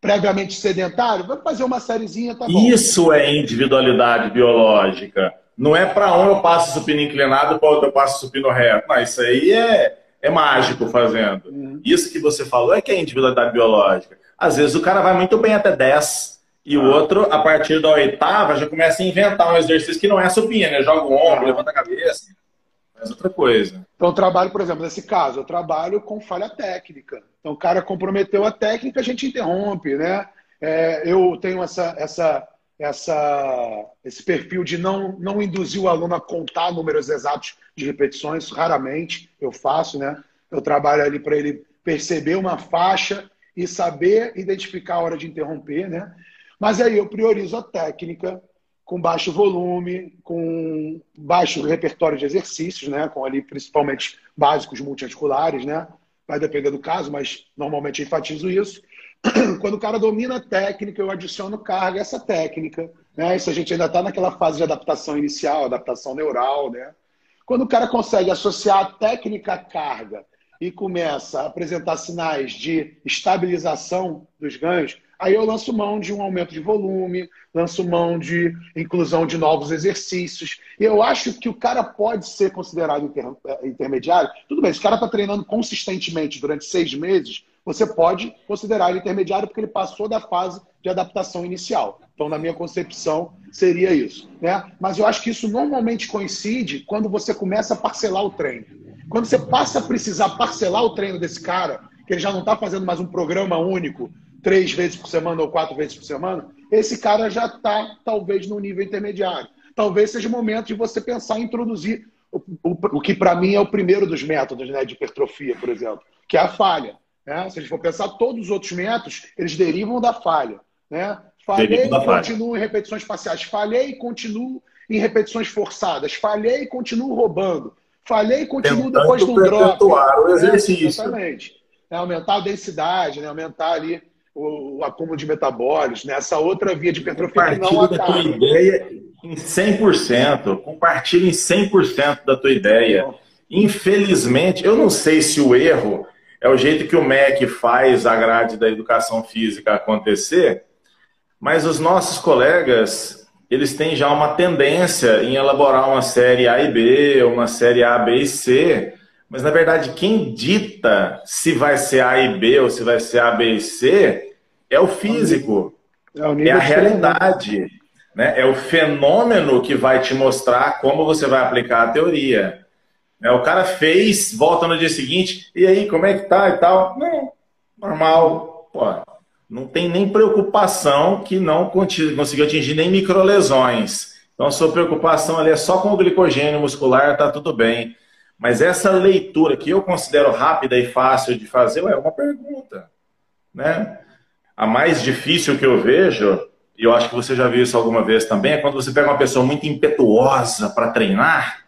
S1: previamente sedentário, vai fazer uma sériezinha, tá bom.
S2: Isso é individualidade biológica. Não é para um eu passo supino inclinado, para outro eu passo supino reto. Não, isso aí é, é mágico fazendo. Uhum. Isso que você falou é que é individualidade biológica. Às vezes o cara vai muito bem até 10 e ah. o outro, a partir da oitava, já começa a inventar um exercício que não é supino, né? Joga o ombro, ah. levanta a cabeça faz outra coisa.
S1: Então, eu trabalho, por exemplo, nesse caso, eu trabalho com falha técnica. Então, o cara comprometeu a técnica, a gente interrompe, né? É, eu tenho essa, essa, essa, esse perfil de não, não induzir o aluno a contar números exatos de repetições, raramente eu faço, né? Eu trabalho ali para ele perceber uma faixa e saber identificar a hora de interromper, né? Mas aí eu priorizo a técnica, com baixo volume, com baixo repertório de exercícios, né? com ali principalmente básicos multiarticulares, né? vai depender do caso, mas normalmente enfatizo isso. <clears throat> Quando o cara domina a técnica, eu adiciono carga a essa técnica. Né? Isso a gente ainda está naquela fase de adaptação inicial, adaptação neural. Né? Quando o cara consegue associar a técnica à carga e começa a apresentar sinais de estabilização dos ganhos, Aí eu lanço mão de um aumento de volume, lanço mão de inclusão de novos exercícios. E eu acho que o cara pode ser considerado inter, eh, intermediário. Tudo bem, se o cara está treinando consistentemente durante seis meses, você pode considerar ele intermediário porque ele passou da fase de adaptação inicial. Então, na minha concepção, seria isso. Né? Mas eu acho que isso normalmente coincide quando você começa a parcelar o treino. Quando você passa a precisar parcelar o treino desse cara, que ele já não está fazendo mais um programa único, três vezes por semana ou quatro vezes por semana, esse cara já está, talvez, no nível intermediário. Talvez seja o momento de você pensar em introduzir o, o, o que, para mim, é o primeiro dos métodos né, de hipertrofia, por exemplo, que é a falha. Né? Se a gente for pensar, todos os outros métodos, eles derivam da falha. Né? Falhei e continuo em repetições parciais. Falhei e continuo em repetições forçadas. Falhei e continuo roubando. Falhei e continuo Tentando depois do drop.
S2: o exercício.
S1: Né? Exatamente. É, aumentar a densidade, né? aumentar ali o, o acúmulo de metabólicos, né? outra via de hipertrofia que não acaba. da tua
S2: ideia em 100%, compartilhe em 100% da tua ideia. Infelizmente, eu não sei se o erro é o jeito que o MEC faz a grade da educação física acontecer, mas os nossos colegas, eles têm já uma tendência em elaborar uma série A e B, uma série A, B e C, mas, na verdade, quem dita se vai ser A e B ou se vai ser A, B e C é o físico. É, é a realidade. Né? É o fenômeno que vai te mostrar como você vai aplicar a teoria. É, o cara fez, volta no dia seguinte, e aí, como é que tá e tal? Não, normal. Pô, não tem nem preocupação que não conseguiu atingir nem microlesões. Então, a sua preocupação ali é só com o glicogênio muscular, tá tudo bem. Mas essa leitura que eu considero rápida e fácil de fazer é uma pergunta. Né? A mais difícil que eu vejo, e eu acho que você já viu isso alguma vez também, é quando você pega uma pessoa muito impetuosa para treinar,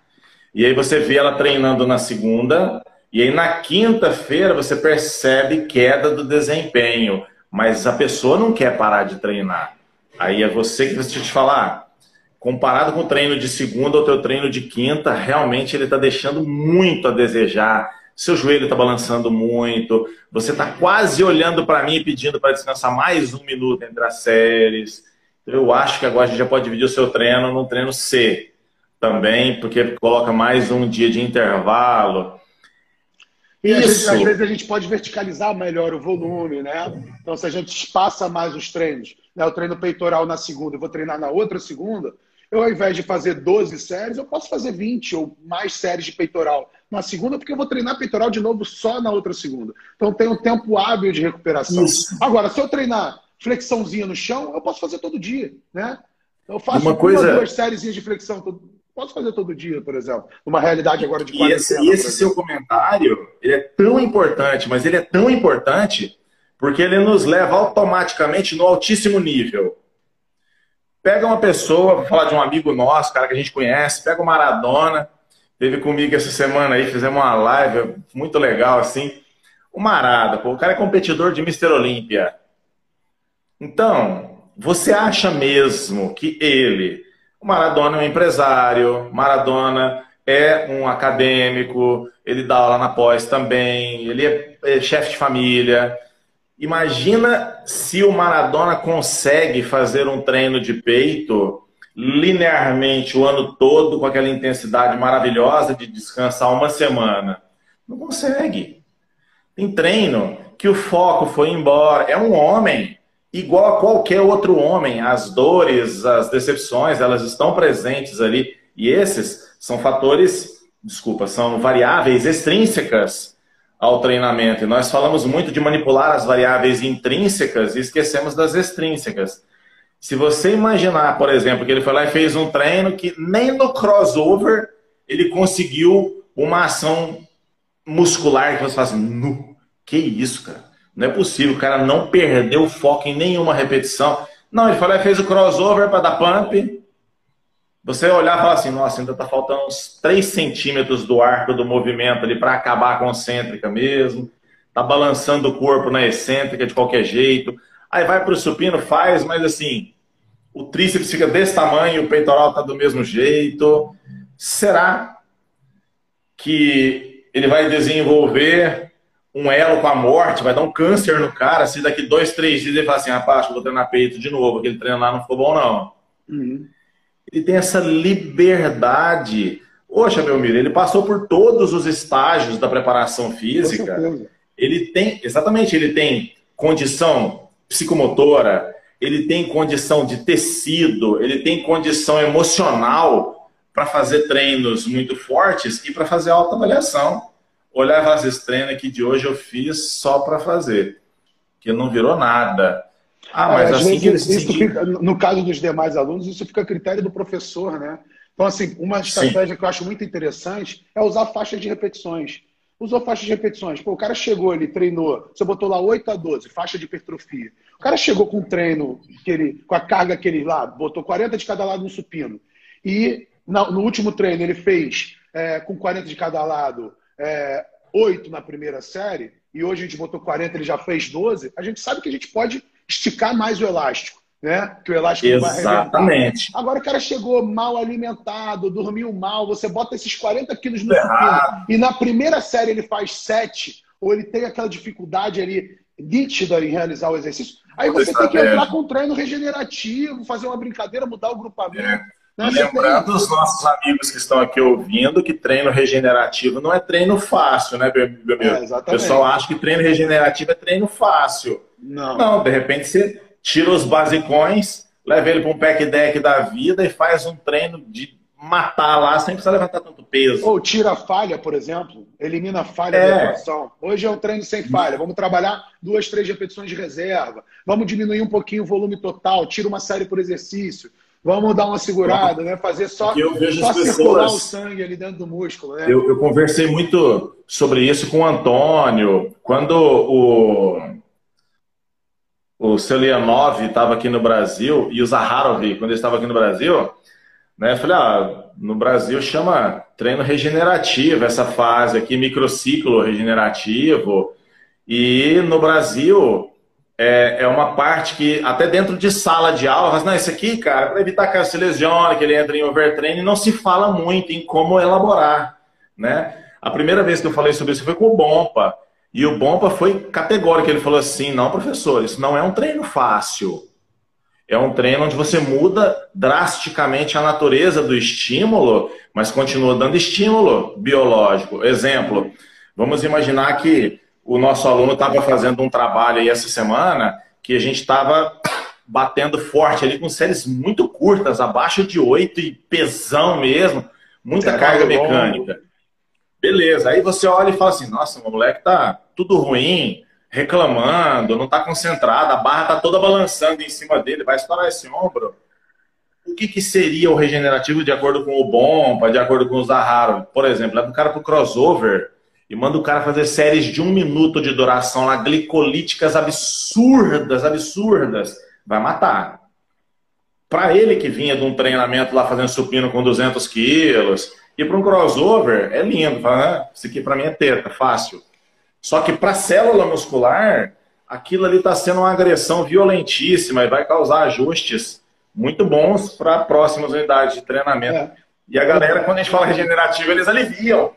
S2: e aí você vê ela treinando na segunda, e aí na quinta-feira você percebe queda do desempenho, mas a pessoa não quer parar de treinar. Aí é você que vai te falar, comparado com o treino de segunda ou teu treino de quinta, realmente ele está deixando muito a desejar. seu joelho está balançando muito, você está quase olhando para mim pedindo para descansar mais um minuto entre as séries. Eu acho que agora a gente já pode dividir o seu treino num treino C também, porque coloca mais um dia de intervalo.
S1: E Isso. às vezes a gente pode verticalizar melhor o volume, né? Então, se a gente espaça mais os treinos, né? eu treino peitoral na segunda, eu vou treinar na outra segunda, eu, ao invés de fazer 12 séries, eu posso fazer 20 ou mais séries de peitoral na segunda, porque eu vou treinar peitoral de novo só na outra segunda. Então tem um tempo hábil de recuperação. Isso. Agora, se eu treinar flexãozinha no chão, eu posso fazer todo dia, né? Eu faço uma, coisa... duas séries de flexão todo... Posso fazer todo dia, por exemplo. Numa realidade agora de
S2: quarentena. E esse, e esse seu comentário, ele é tão importante, mas ele é tão importante porque ele nos leva automaticamente no altíssimo nível. Pega uma pessoa, vou falar de um amigo nosso, cara que a gente conhece, pega o Maradona, teve comigo essa semana aí, fizemos uma live muito legal, assim. O Marada, pô, o cara é competidor de Mr. Olímpia. Então, você acha mesmo que ele, o Maradona é um empresário, Maradona é um acadêmico, ele dá aula na pós também, ele é, é chefe de família, Imagina se o Maradona consegue fazer um treino de peito linearmente o ano todo, com aquela intensidade maravilhosa de descansar uma semana. Não consegue. Tem treino que o foco foi embora. É um homem, igual a qualquer outro homem. As dores, as decepções, elas estão presentes ali. E esses são fatores, desculpa, são variáveis extrínsecas ao treinamento. E nós falamos muito de manipular as variáveis intrínsecas e esquecemos das extrínsecas. Se você imaginar, por exemplo, que ele foi lá e fez um treino que nem no crossover ele conseguiu uma ação muscular que você fala assim, nu, que isso, cara? Não é possível, o cara não perdeu foco em nenhuma repetição. Não, ele foi lá e fez o crossover para dar pump, você olhar e falar assim, nossa, ainda está faltando uns 3 centímetros do arco do movimento ali para acabar a concêntrica mesmo. Tá balançando o corpo na excêntrica de qualquer jeito. Aí vai para o supino, faz, mas assim, o tríceps fica desse tamanho, o peitoral tá do mesmo jeito. Será que ele vai desenvolver um elo com a morte, vai dar um câncer no cara, se daqui dois, três dias ele fala assim, rapaz, eu vou treinar peito de novo, aquele treino lá não ficou bom não. Uhum ele tem essa liberdade. Poxa, meu amigo, ele passou por todos os estágios da preparação física. Ele tem, exatamente, ele tem condição psicomotora, ele tem condição de tecido, ele tem condição emocional para fazer treinos muito fortes e para fazer autoavaliação. Olhar esses treinos que de hoje eu fiz só para fazer, que não virou nada.
S1: Ah, mas é, assim vezes, isso fica, no caso dos demais alunos, isso fica a critério do professor, né? Então, assim, uma estratégia Sim. que eu acho muito interessante é usar faixa de repetições. Usou faixa de repetições. Pô, o cara chegou, ele treinou, você botou lá 8 a 12, faixa de hipertrofia. O cara chegou com um treino, que ele, com a carga que ele lá, botou 40 de cada lado no supino. E no, no último treino ele fez é, com 40 de cada lado é, 8 na primeira série, e hoje a gente botou 40, ele já fez 12, a gente sabe que a gente pode esticar mais o elástico, né? Que o elástico
S2: Exatamente.
S1: vai Agora o cara chegou mal alimentado, dormiu mal, você bota esses 40 quilos no supino e na primeira série ele faz 7, ou ele tem aquela dificuldade ali nítida em realizar o exercício, aí você tem que entrar com um treino regenerativo, fazer uma brincadeira, mudar o grupamento. É.
S2: Né? Lembrando tem... os nossos amigos que estão aqui ouvindo que treino regenerativo não é treino fácil, né, meu amigo? É, o pessoal acha que treino regenerativo é treino fácil. Não. Não, de repente você tira os basicões, leva ele para um pack deck da vida e faz um treino de matar lá sem precisar levantar tanto peso.
S1: Ou tira a falha, por exemplo, elimina a falha é. da equação. Hoje é um treino sem falha. Vamos trabalhar duas, três repetições de reserva. Vamos diminuir um pouquinho o volume total, tira uma série por exercício. Vamos dar uma segurada, né? Fazer só, só circular o sangue ali dentro do músculo. Né?
S2: Eu, eu conversei muito sobre isso com o Antônio. Quando o o Selianov estava aqui no Brasil e o Zaharov, quando ele estava aqui no Brasil, né, eu falei, ah, no Brasil chama treino regenerativo essa fase aqui, microciclo regenerativo. E no Brasil é, é uma parte que, até dentro de sala de aula, não, isso aqui, cara, para evitar que se lesione, que ele entre em overtraining, não se fala muito em como elaborar, né? A primeira vez que eu falei sobre isso foi com o Bompa. E o Bompa foi categórico. Ele falou assim: não, professor, isso não é um treino fácil. É um treino onde você muda drasticamente a natureza do estímulo, mas continua dando estímulo biológico. Exemplo, vamos imaginar que o nosso aluno estava fazendo um trabalho aí essa semana que a gente estava batendo forte ali com séries muito curtas, abaixo de 8 e pesão mesmo, muita é carga mecânica. Beleza, aí você olha e fala assim, nossa, o moleque tá tudo ruim, reclamando, não está concentrado, a barra está toda balançando em cima dele, vai estourar esse ombro. O que, que seria o regenerativo de acordo com o Bomba, de acordo com o Zaharo? Por exemplo, leva o cara para o crossover e manda o cara fazer séries de um minuto de duração lá, glicolíticas absurdas, absurdas. Vai matar. Para ele que vinha de um treinamento lá fazendo supino com 200 quilos, e para um crossover, é lindo. Fala, ah, isso aqui para mim é teta, fácil. Só que para a célula muscular, aquilo ali está sendo uma agressão violentíssima e vai causar ajustes muito bons para próximas unidades de treinamento. É. E a galera, quando a gente fala regenerativo, eles aliviam.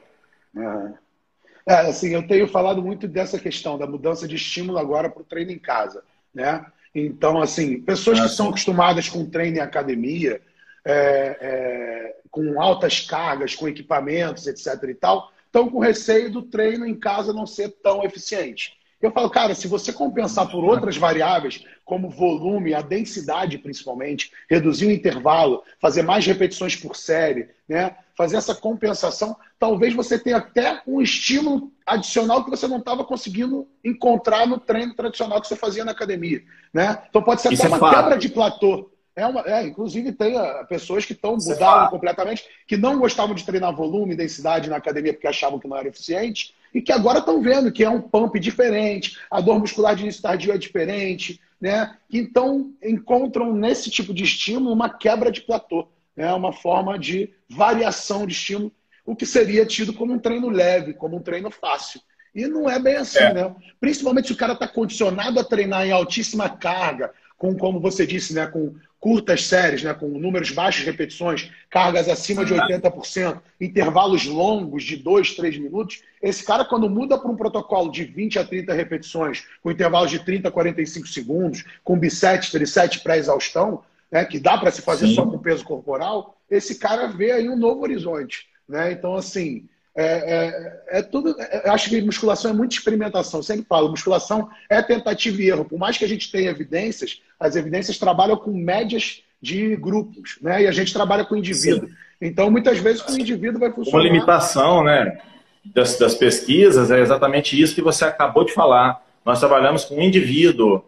S1: É. é, assim, eu tenho falado muito dessa questão da mudança de estímulo agora para o treino em casa, né? Então, assim, pessoas que é. são acostumadas com treino em academia, é, é, com altas cargas, com equipamentos, etc. e tal, estão com receio do treino em casa não ser tão eficiente. Eu falo, cara, se você compensar por outras variáveis, como volume, a densidade principalmente, reduzir o intervalo, fazer mais repetições por série, né? fazer essa compensação, talvez você tenha até um estímulo adicional que você não estava conseguindo encontrar no treino tradicional que você fazia na academia. Né? Então pode ser Isso até é uma quebra de platô. É uma, é, inclusive, tem ah, pessoas que estão mudaram completamente, que não gostavam de treinar volume, densidade na academia porque achavam que não era eficiente, e que agora estão vendo que é um pump diferente, a dor muscular de início tardio é diferente, né? Então encontram nesse tipo de estímulo uma quebra de platô, né? uma forma de variação de estímulo, o que seria tido como um treino leve, como um treino fácil. E não é bem assim, é. né? Principalmente se o cara está condicionado a treinar em altíssima carga, com, como você disse, né, com curtas séries, né, com números baixos de repetições, cargas acima de 80%, intervalos longos de 2, 3 minutos, esse cara, quando muda para um protocolo de 20 a 30 repetições, com intervalos de 30 a 45 segundos, com bisete, trisete pré-exaustão, né, que dá para se fazer Sim. só com peso corporal, esse cara vê aí um novo horizonte. Né? Então, assim, é, é, é, tudo. É, acho que musculação é muita experimentação. Sempre falo, musculação é tentativa e erro. Por mais que a gente tenha evidências, as evidências trabalham com médias de grupos, né? E a gente trabalha com indivíduo. Sim. Então, muitas vezes, com o indivíduo vai funcionar.
S2: Uma limitação, né? Das, das pesquisas é exatamente isso que você acabou de falar. Nós trabalhamos com o indivíduo.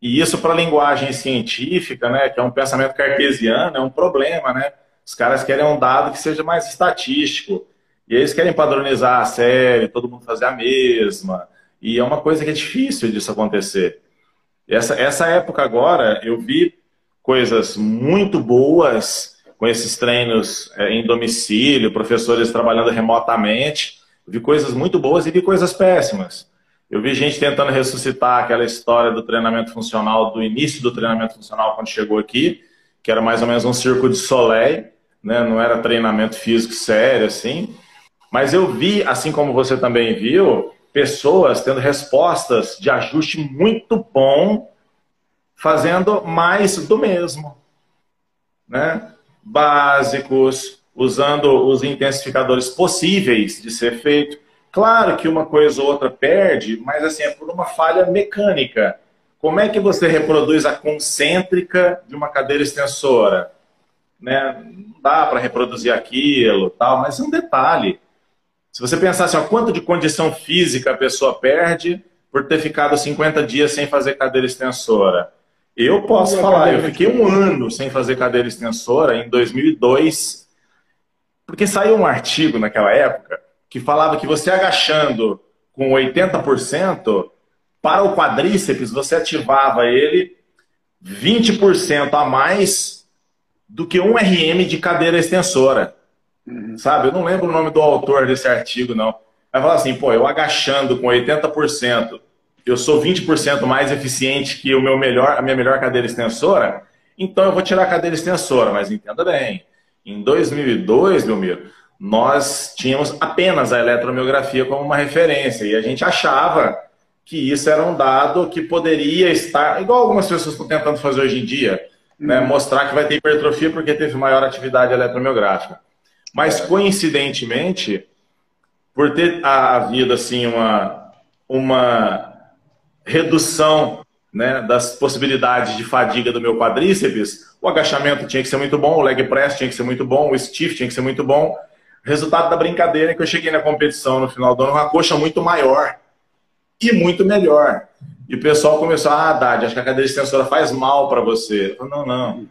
S2: E isso, para a linguagem científica, né, que é um pensamento cartesiano, é um problema, né? Os caras querem um dado que seja mais estatístico. E eles querem padronizar a série, todo mundo fazer a mesma. E é uma coisa que é difícil disso acontecer. Essa, essa época agora, eu vi coisas muito boas com esses treinos é, em domicílio, professores trabalhando remotamente. vi coisas muito boas e vi coisas péssimas. Eu vi gente tentando ressuscitar aquela história do treinamento funcional, do início do treinamento funcional quando chegou aqui, que era mais ou menos um circo de soleil, né? não era treinamento físico sério assim. Mas eu vi, assim como você também viu, pessoas tendo respostas de ajuste muito bom, fazendo mais do mesmo. Né? Básicos, usando os intensificadores possíveis de ser feito. Claro que uma coisa ou outra perde, mas assim, é por uma falha mecânica. Como é que você reproduz a concêntrica de uma cadeira extensora? Né? Não dá para reproduzir aquilo, tal, mas é um detalhe. Se você pensar assim, ó, quanto de condição física a pessoa perde por ter ficado 50 dias sem fazer cadeira extensora? Eu posso falar, eu fiquei um ano sem fazer cadeira extensora em 2002, porque saiu um artigo naquela época que falava que você agachando com 80%, para o quadríceps você ativava ele 20% a mais do que um RM de cadeira extensora. Uhum. Sabe? Eu não lembro o nome do autor desse artigo, não. Vai falar assim, pô, eu agachando com 80%, eu sou 20% mais eficiente que o meu melhor, a minha melhor cadeira extensora, então eu vou tirar a cadeira extensora, mas entenda bem, em 2002, meu amigo, nós tínhamos apenas a eletromiografia como uma referência e a gente achava que isso era um dado que poderia estar, igual algumas pessoas estão tentando fazer hoje em dia, né, uhum. mostrar que vai ter hipertrofia porque teve maior atividade eletromiográfica. Mas, é. coincidentemente, por ter havido assim, uma, uma redução né, das possibilidades de fadiga do meu quadríceps, o agachamento tinha que ser muito bom, o leg press tinha que ser muito bom, o stiff tinha que ser muito bom. Resultado da brincadeira é que eu cheguei na competição no final do ano com uma coxa muito maior e muito melhor. E o pessoal começou, ah, Haddad, acho que a cadeira extensora faz mal para você. Eu, não, não.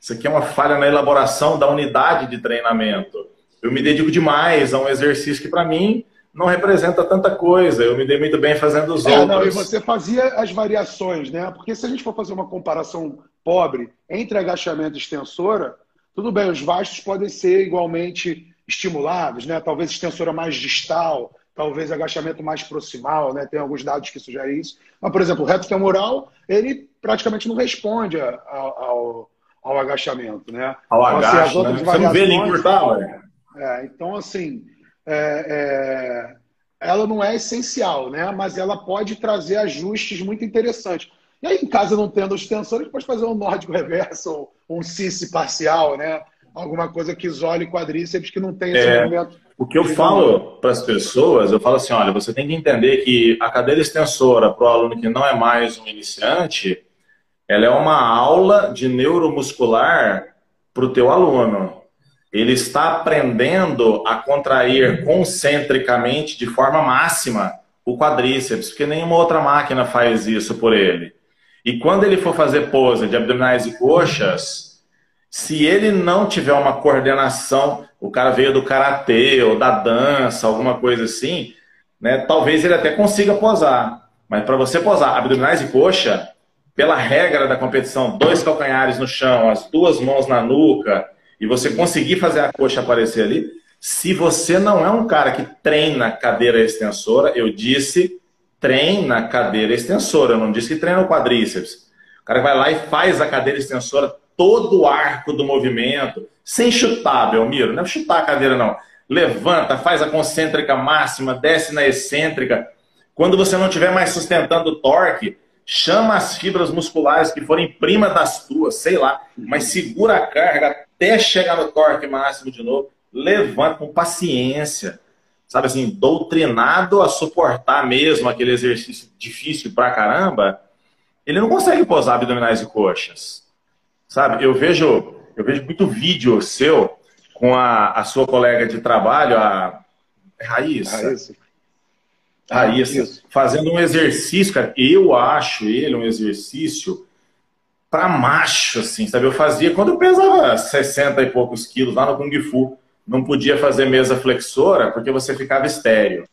S2: Isso aqui é uma falha na elaboração da unidade de treinamento. Eu me dedico demais a um exercício que, para mim, não representa tanta coisa. Eu me dei muito bem fazendo os é, outros. Não,
S1: e você fazia as variações, né? Porque se a gente for fazer uma comparação pobre entre agachamento e extensora, tudo bem, os vastos podem ser igualmente estimulados, né? Talvez extensora mais distal, talvez agachamento mais proximal, né? Tem alguns dados que sugerem isso. Mas, por exemplo, o reto femoral, ele praticamente não responde ao, ao, ao agachamento, né?
S2: Ao então, agacho, assim, né? Você não vê ele encurtar,
S1: né? É, então, assim, é, é, ela não é essencial, né? Mas ela pode trazer ajustes muito interessantes. E aí, em casa não tendo os tensores, pode fazer um nórdico <laughs> reverso ou um cice parcial, né? Alguma coisa que isole quadríceps que não tem esse é, movimento.
S2: O que eu falo para as pessoas, eu falo assim, olha, você tem que entender que a cadeira extensora para o aluno que não é mais um iniciante, ela é uma aula de neuromuscular para o teu aluno ele está aprendendo a contrair concentricamente, de forma máxima, o quadríceps, porque nenhuma outra máquina faz isso por ele. E quando ele for fazer pose de abdominais e coxas, se ele não tiver uma coordenação, o cara veio do karatê ou da dança, alguma coisa assim, né, talvez ele até consiga posar. Mas para você posar abdominais e coxa, pela regra da competição, dois calcanhares no chão, as duas mãos na nuca, e você conseguir fazer a coxa aparecer ali, se você não é um cara que treina cadeira extensora, eu disse treina cadeira extensora, eu não disse que treina o quadríceps. O cara vai lá e faz a cadeira extensora todo o arco do movimento, sem chutar, Belmiro, não é chutar a cadeira não. Levanta, faz a concêntrica máxima, desce na excêntrica. Quando você não estiver mais sustentando o torque, chama as fibras musculares que forem prima das tuas, sei lá, mas segura a carga até chegar no torque máximo de novo, levanta com paciência, sabe assim, doutrinado a suportar mesmo aquele exercício difícil pra caramba, ele não consegue posar abdominais e coxas, sabe? Eu vejo, eu vejo muito vídeo seu com a, a sua colega de trabalho, a Raíssa. Raíssa. Raíssa, fazendo um exercício, cara, eu acho ele um exercício para macho, assim, sabe? Eu fazia quando eu pesava 60 e poucos quilos lá no Kung Fu. Não podia fazer mesa flexora porque você ficava estéreo.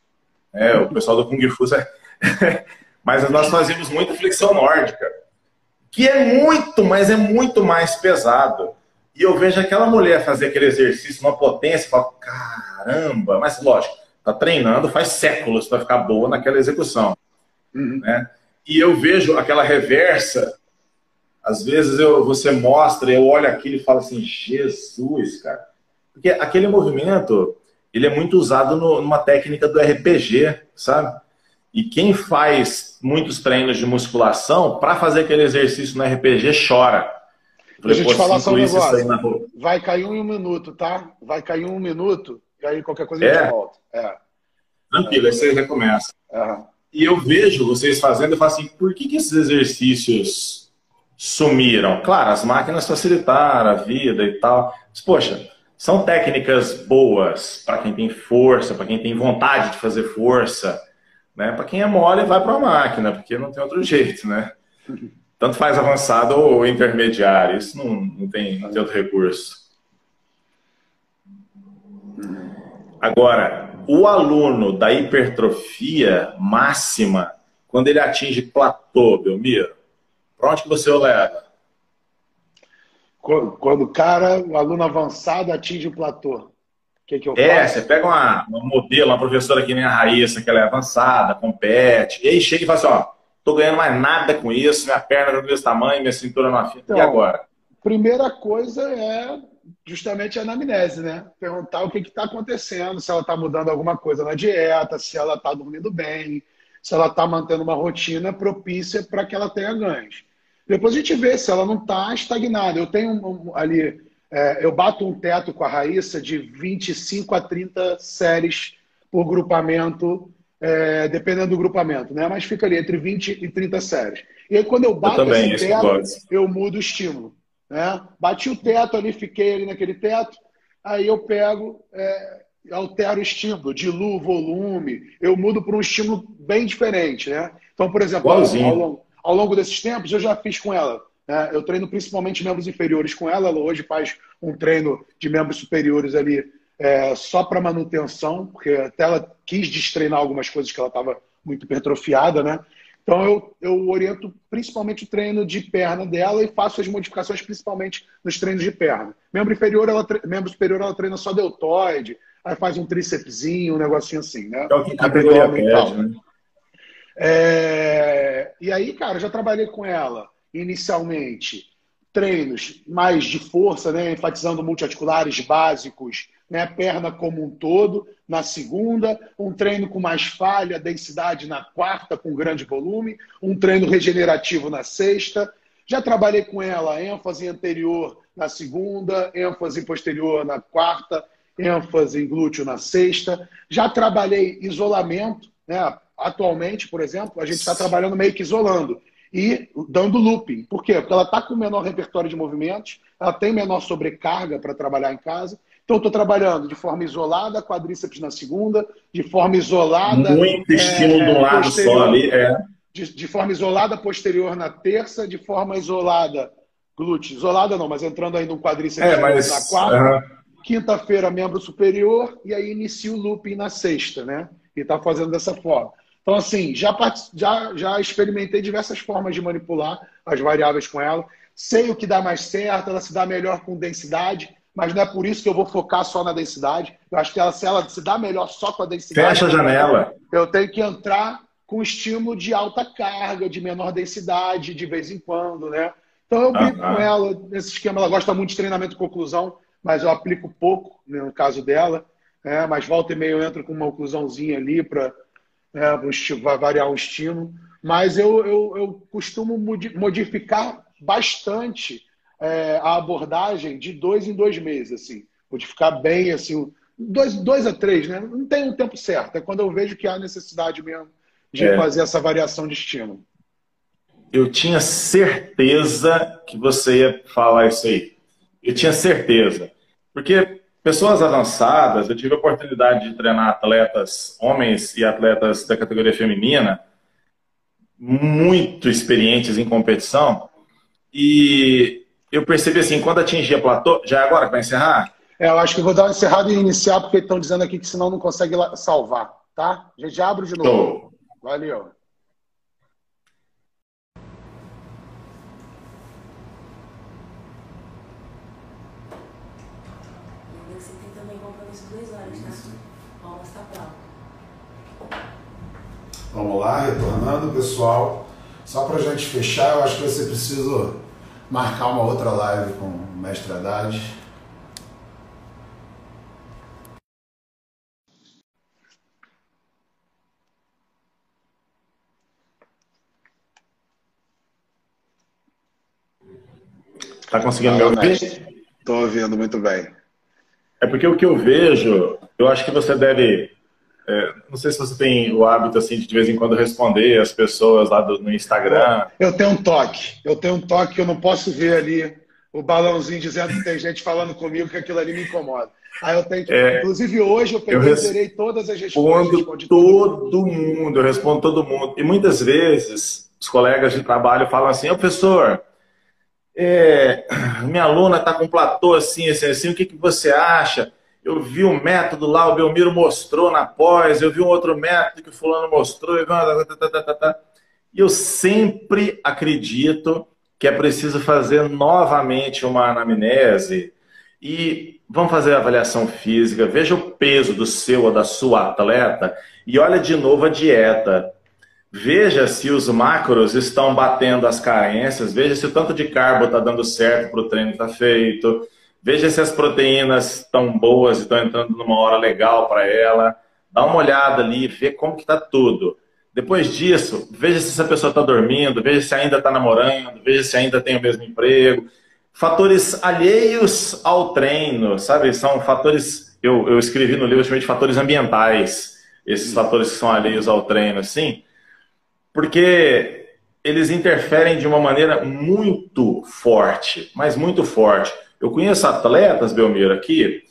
S2: É, o pessoal do Kung Fu. <laughs> mas nós fazíamos muita flexão nórdica, que é muito, mas é muito mais pesado. E eu vejo aquela mulher fazer aquele exercício numa potência e falo, caramba, mas lógico, tá treinando faz séculos para ficar boa naquela execução. Uhum. Né? E eu vejo aquela reversa às vezes eu, você mostra, eu olho aquilo e falo assim, Jesus, cara. Porque aquele movimento, ele é muito usado no, numa técnica do RPG, sabe? E quem faz muitos treinos de musculação, para fazer aquele exercício no RPG, chora.
S1: Falei, Deixa eu te falar só um negócio. Vai cair um minuto, tá? Vai cair um minuto, aí qualquer coisa é? a gente volta. É.
S2: Tranquilo, aí você recomeça. É. E eu vejo vocês fazendo e falo assim, por que, que esses exercícios sumiram. Claro, as máquinas facilitaram a vida e tal. Mas, poxa, são técnicas boas para quem tem força, para quem tem vontade de fazer força. Né? Para quem é mole, vai para a máquina, porque não tem outro jeito, né? <laughs> Tanto faz avançado ou intermediário. Isso não, não, tem, não tem outro recurso. Agora, o aluno da hipertrofia máxima, quando ele atinge platô, Belmiro, para onde que você o leva?
S1: Quando o cara, o aluno avançado, atinge o platô. O que, que eu
S2: é, faço? você pega uma, uma modelo, uma professora que nem a Raíssa, que ela é avançada, compete, e aí chega e fala assim, ó, tô ganhando mais nada com isso, minha perna tá desse tamanho, minha cintura não afita. Então, e agora?
S1: Primeira coisa é justamente a anamnese, né? Perguntar o que está acontecendo, se ela está mudando alguma coisa na dieta, se ela está dormindo bem, se ela está mantendo uma rotina propícia para que ela tenha ganhos. Depois a gente vê se ela não está estagnada. Eu tenho um, ali, é, eu bato um teto com a Raíssa de 25 a 30 séries por grupamento, é, dependendo do grupamento, né? Mas fica ali entre 20 e 30 séries. E aí, quando eu bato eu também, esse teto, eu mudo o estímulo. Né? Bati o teto ali, fiquei ali naquele teto, aí eu pego, é, altero o estímulo, diluo o volume, eu mudo para um estímulo bem diferente. Né? Então, por exemplo, ao, ao, longo, ao longo desses tempos, eu já fiz com ela. Né? Eu treino principalmente membros inferiores com ela, ela hoje faz um treino de membros superiores ali é, só para manutenção, porque até ela quis destreinar algumas coisas que ela estava muito hipertrofiada, né? Então eu, eu oriento principalmente o treino de perna dela e faço as modificações principalmente nos treinos de perna. Membro inferior, ela membro superior, ela treina só deltoide, aí faz um trícepsinho, um negocinho assim, né?
S2: É o que categoria pede, né?
S1: É... E aí, cara, já trabalhei com ela inicialmente treinos mais de força, né, enfatizando multiarticulares básicos, né, perna como um todo, na segunda, um treino com mais falha, densidade na quarta, com grande volume, um treino regenerativo na sexta. Já trabalhei com ela ênfase anterior na segunda, ênfase posterior na quarta, ênfase em glúteo na sexta. Já trabalhei isolamento, né? Atualmente, por exemplo, a gente está trabalhando meio que isolando e dando looping. Por quê? Porque ela está com menor repertório de movimentos, ela tem menor sobrecarga para trabalhar em casa. Então, estou trabalhando de forma isolada, quadríceps na segunda, de forma isolada.
S2: Muito estímulo é, do lado só ali, é.
S1: De, de, forma isolada posterior na terça, de forma isolada glúteo. Isolada não, mas entrando aí no quadríceps
S2: é, mas,
S1: na quarta. Quinta-feira, membro superior, e aí inicia o looping na sexta, né? E está fazendo dessa forma. Então, assim, já, já, já experimentei diversas formas de manipular as variáveis com ela. Sei o que dá mais certo, ela se dá melhor com densidade, mas não é por isso que eu vou focar só na densidade. Eu acho que ela, se ela se dá melhor só com a densidade.
S2: Fecha a janela.
S1: Eu tenho que entrar com estímulo de alta carga, de menor densidade, de vez em quando, né? Então eu brinco com ela nesse esquema. Ela gosta muito de treinamento de conclusão, mas eu aplico pouco né, no caso dela. Né? Mas volta e meia eu entro com uma oclusãozinha ali para né, variar o estímulo. Mas eu, eu, eu costumo modificar bastante é, a abordagem de dois em dois meses, assim. Modificar bem, assim, dois, dois a três, né? Não tem um tempo certo. É quando eu vejo que há necessidade mesmo de é. fazer essa variação de estímulo.
S2: Eu tinha certeza que você ia falar isso aí. Eu tinha certeza. Porque Pessoas avançadas, eu tive a oportunidade de treinar atletas homens e atletas da categoria feminina, muito experientes em competição, e eu percebi assim, quando atingia platô, já é agora que vai encerrar?
S1: É, eu acho que vou dar uma encerrada e iniciar, porque estão dizendo aqui que senão não consegue salvar, tá? A gente já abre de novo. Tô. Valeu.
S3: Vamos lá, retornando, pessoal. Só para a gente fechar, eu acho que vai ser preciso marcar uma outra live com o Mestre Haddad.
S2: Tá conseguindo me ouvir?
S1: Estou ouvindo muito bem.
S2: É porque o que eu vejo, eu acho que você deve é, não sei se você tem o hábito assim de de vez em quando responder as pessoas lá do, no Instagram.
S1: Eu tenho um toque. Eu tenho um toque que eu não posso ver ali o balãozinho dizendo que tem gente falando comigo que aquilo ali me incomoda. Aí eu tenho que... é, Inclusive hoje eu peguei res... todas as respostas.
S2: Respondo todo, todo mundo, eu respondo todo mundo. E muitas vezes os colegas de trabalho falam assim, ô professor, é, minha aluna está com platô assim, assim, assim, o que, que você acha? Eu vi um método lá, o Belmiro mostrou na pós, eu vi um outro método que o fulano mostrou, e eu sempre acredito que é preciso fazer novamente uma anamnese e vamos fazer a avaliação física, veja o peso do seu ou da sua atleta e olha de novo a dieta. Veja se os macros estão batendo as carências, veja se o tanto de carbo está dando certo para o treino que está feito, veja se as proteínas estão boas estão entrando numa hora legal para ela. Dá uma olhada ali, vê como que está tudo. Depois disso, veja se essa pessoa está dormindo, veja se ainda está namorando, veja se ainda tem o mesmo emprego. Fatores alheios ao treino, sabe? São fatores, eu, eu escrevi no livro, chamei de fatores ambientais, esses fatores que são alheios ao treino, assim, porque eles interferem de uma maneira muito forte, mas muito forte. Eu conheço atletas, Belmiro, aqui,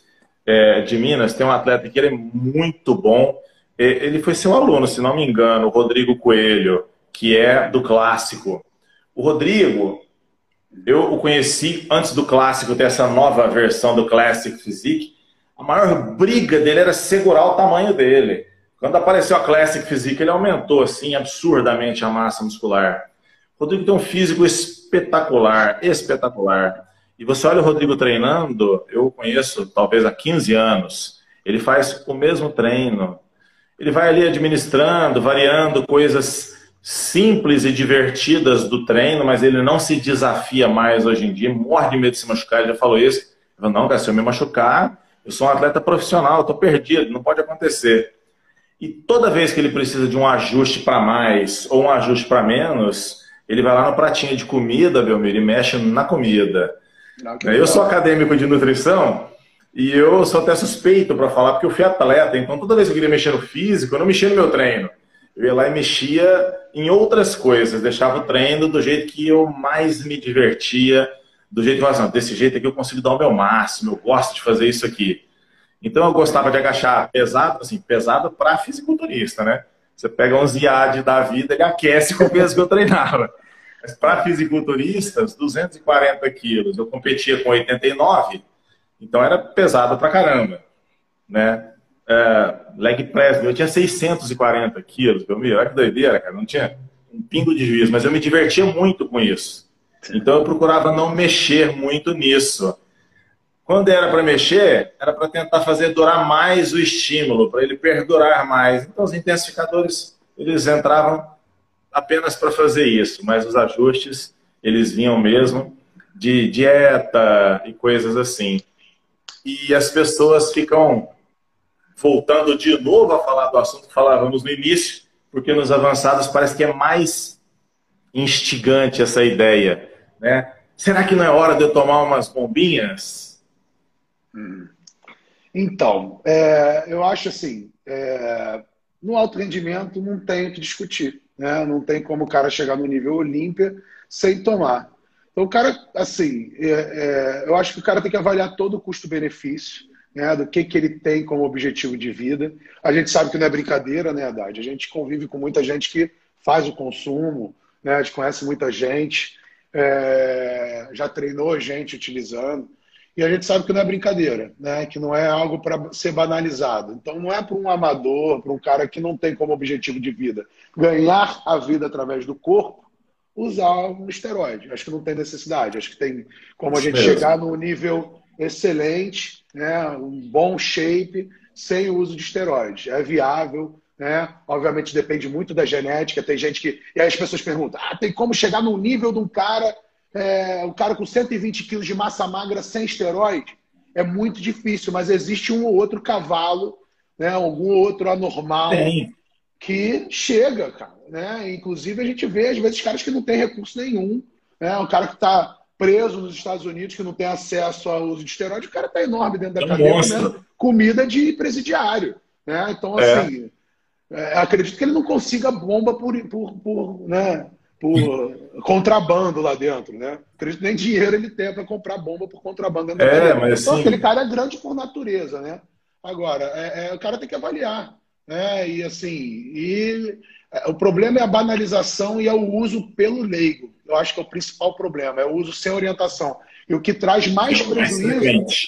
S2: é, de Minas, tem um atleta que ele é muito bom, ele foi seu aluno, se não me engano, o Rodrigo Coelho, que é do clássico. O Rodrigo, eu o conheci antes do clássico ter essa nova versão do Classic Physique. A maior briga dele era segurar o tamanho dele. Quando apareceu a Classic Physique, ele aumentou assim absurdamente a massa muscular. O Rodrigo tem um físico espetacular, espetacular. E você olha o Rodrigo treinando, eu conheço talvez há 15 anos. Ele faz o mesmo treino, ele vai ali administrando, variando coisas simples e divertidas do treino, mas ele não se desafia mais hoje em dia, morre de medo de se machucar. Ele já falou isso. Ele falou, não, cara, se eu me machucar, eu sou um atleta profissional, estou perdido, não pode acontecer. E toda vez que ele precisa de um ajuste para mais ou um ajuste para menos, ele vai lá no pratinho de comida, Belmiro, e mexe na comida. Não, eu sou acadêmico de nutrição e eu sou até suspeito para falar, porque eu fui atleta, então toda vez que eu queria mexer no físico, eu não mexia no meu treino. Eu ia lá e mexia em outras coisas, deixava o treino do jeito que eu mais me divertia, do jeito que eu falava, desse jeito aqui eu consigo dar o meu máximo, eu gosto de fazer isso aqui. Então eu gostava de agachar pesado, assim, pesado para fisiculturista, né? Você pega um Ziad da vida e aquece com o peso que eu treinava. Mas para fisiculturistas, 240 quilos, eu competia com 89 então era pesado pra caramba, né? É, leg press, eu tinha 640 quilos, meu, olha que doideira, cara, não tinha um pingo de juízo, mas eu me divertia muito com isso. Então eu procurava não mexer muito nisso. Quando era para mexer, era para tentar fazer durar mais o estímulo, para ele perdurar mais. Então os intensificadores, eles entravam apenas para fazer isso, mas os ajustes, eles vinham mesmo de dieta e coisas assim e as pessoas ficam voltando de novo a falar do assunto que falávamos no início, porque nos avançados parece que é mais instigante essa ideia, né? Será que não é hora de eu tomar umas bombinhas?
S1: Hum. Então, é, eu acho assim, é, no alto rendimento não tem o que discutir, né? Não tem como o cara chegar no nível Olímpia sem tomar. Então, o cara, assim, é, é, eu acho que o cara tem que avaliar todo o custo-benefício, né, do que, que ele tem como objetivo de vida. A gente sabe que não é brincadeira, né, Haddad? A gente convive com muita gente que faz o consumo, né, a gente conhece muita gente, é, já treinou gente utilizando, e a gente sabe que não é brincadeira, né, que não é algo para ser banalizado. Então, não é para um amador, para um cara que não tem como objetivo de vida ganhar a vida através do corpo, usar um esteroide. Acho que não tem necessidade. Acho que tem como a gente mesmo. chegar num nível excelente, né, um bom shape, sem o uso de esteroide. É viável, né? Obviamente depende muito da genética. Tem gente que. E aí as pessoas perguntam: ah, tem como chegar no nível de um cara, é, um cara com 120 quilos de massa magra sem esteroide? É muito difícil, mas existe um ou outro cavalo, né? Algum outro anormal que chega, cara né? Inclusive, a gente vê, às vezes, caras que não têm recurso nenhum. Né? Um cara que está preso nos Estados Unidos, que não tem acesso ao uso de esteroide, o cara está enorme dentro da é cadeia comendo comida de presidiário. Né? Então, é. assim, é. acredito que ele não consiga bomba por, por, por, né? Por contrabando lá dentro. Né? Acredito que nem dinheiro ele tem para comprar bomba por contrabando dentro é. Mas, então, assim... aquele cara é grande por natureza. Né? Agora, é, é, o cara tem que avaliar. Né? E assim, e o problema é a banalização e é o uso pelo leigo. Eu acho que é o principal problema, é o uso sem orientação. E o que traz mais é prejuízo. Mais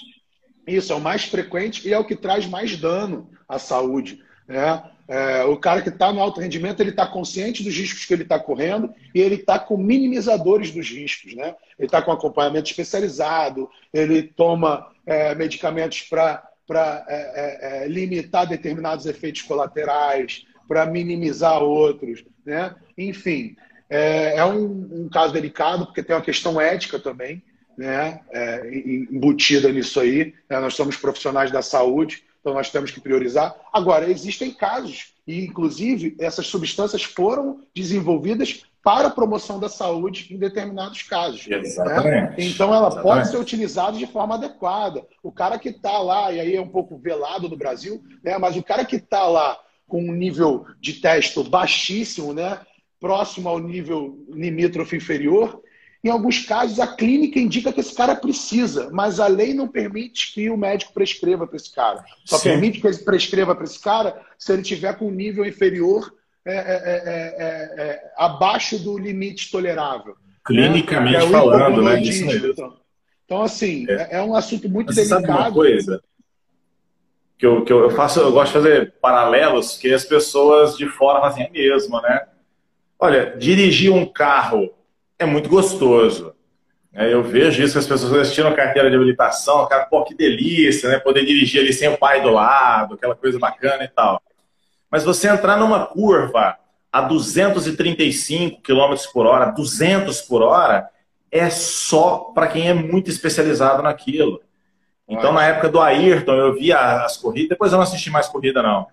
S1: isso, é o mais frequente e é o que traz mais dano à saúde. Né? É, o cara que está no alto rendimento, ele está consciente dos riscos que ele está correndo e ele está com minimizadores dos riscos. Né? Ele está com acompanhamento especializado, ele toma é, medicamentos para é, é, é, limitar determinados efeitos colaterais, para minimizar outros. Né? Enfim, é, é um, um, caso delicado, porque tem uma questão ética também. né, embutida nisso aí. Né? Nós somos profissionais da saúde, então nós temos que priorizar. Agora, existem casos, e inclusive essas substâncias foram desenvolvidas para a promoção da saúde em determinados casos. Né? Exatamente. Então ela Exatamente. pode ser utilizada de forma adequada. O cara que está lá, e aí é um pouco velado no Brasil, né? mas o cara que está lá com um nível de testo baixíssimo, né? próximo ao nível limítrofe inferior, em alguns casos, a clínica indica que esse cara precisa, mas a lei não permite que o médico prescreva para esse cara. Só Sim. permite que ele prescreva para esse cara se ele tiver com um nível inferior é, é, é, é abaixo do limite tolerável.
S2: Clinicamente né? falando, né?
S1: Então, então, assim, é. um assunto muito Você delicado.
S2: Sabe uma coisa? Que eu, que eu faço, eu gosto de fazer paralelos que as pessoas de fora fazem a mesma, né? Olha, dirigir um carro é muito gostoso. É, eu vejo isso, as pessoas tiram a carteira de habilitação, cara, pô, que delícia, né? Poder dirigir ali sem o pai do lado, aquela coisa bacana e tal. Mas você entrar numa curva a 235 km por hora, 200 por hora, é só para quem é muito especializado naquilo. Então, na época do Ayrton, eu via as corridas, depois eu não assisti mais corrida, não.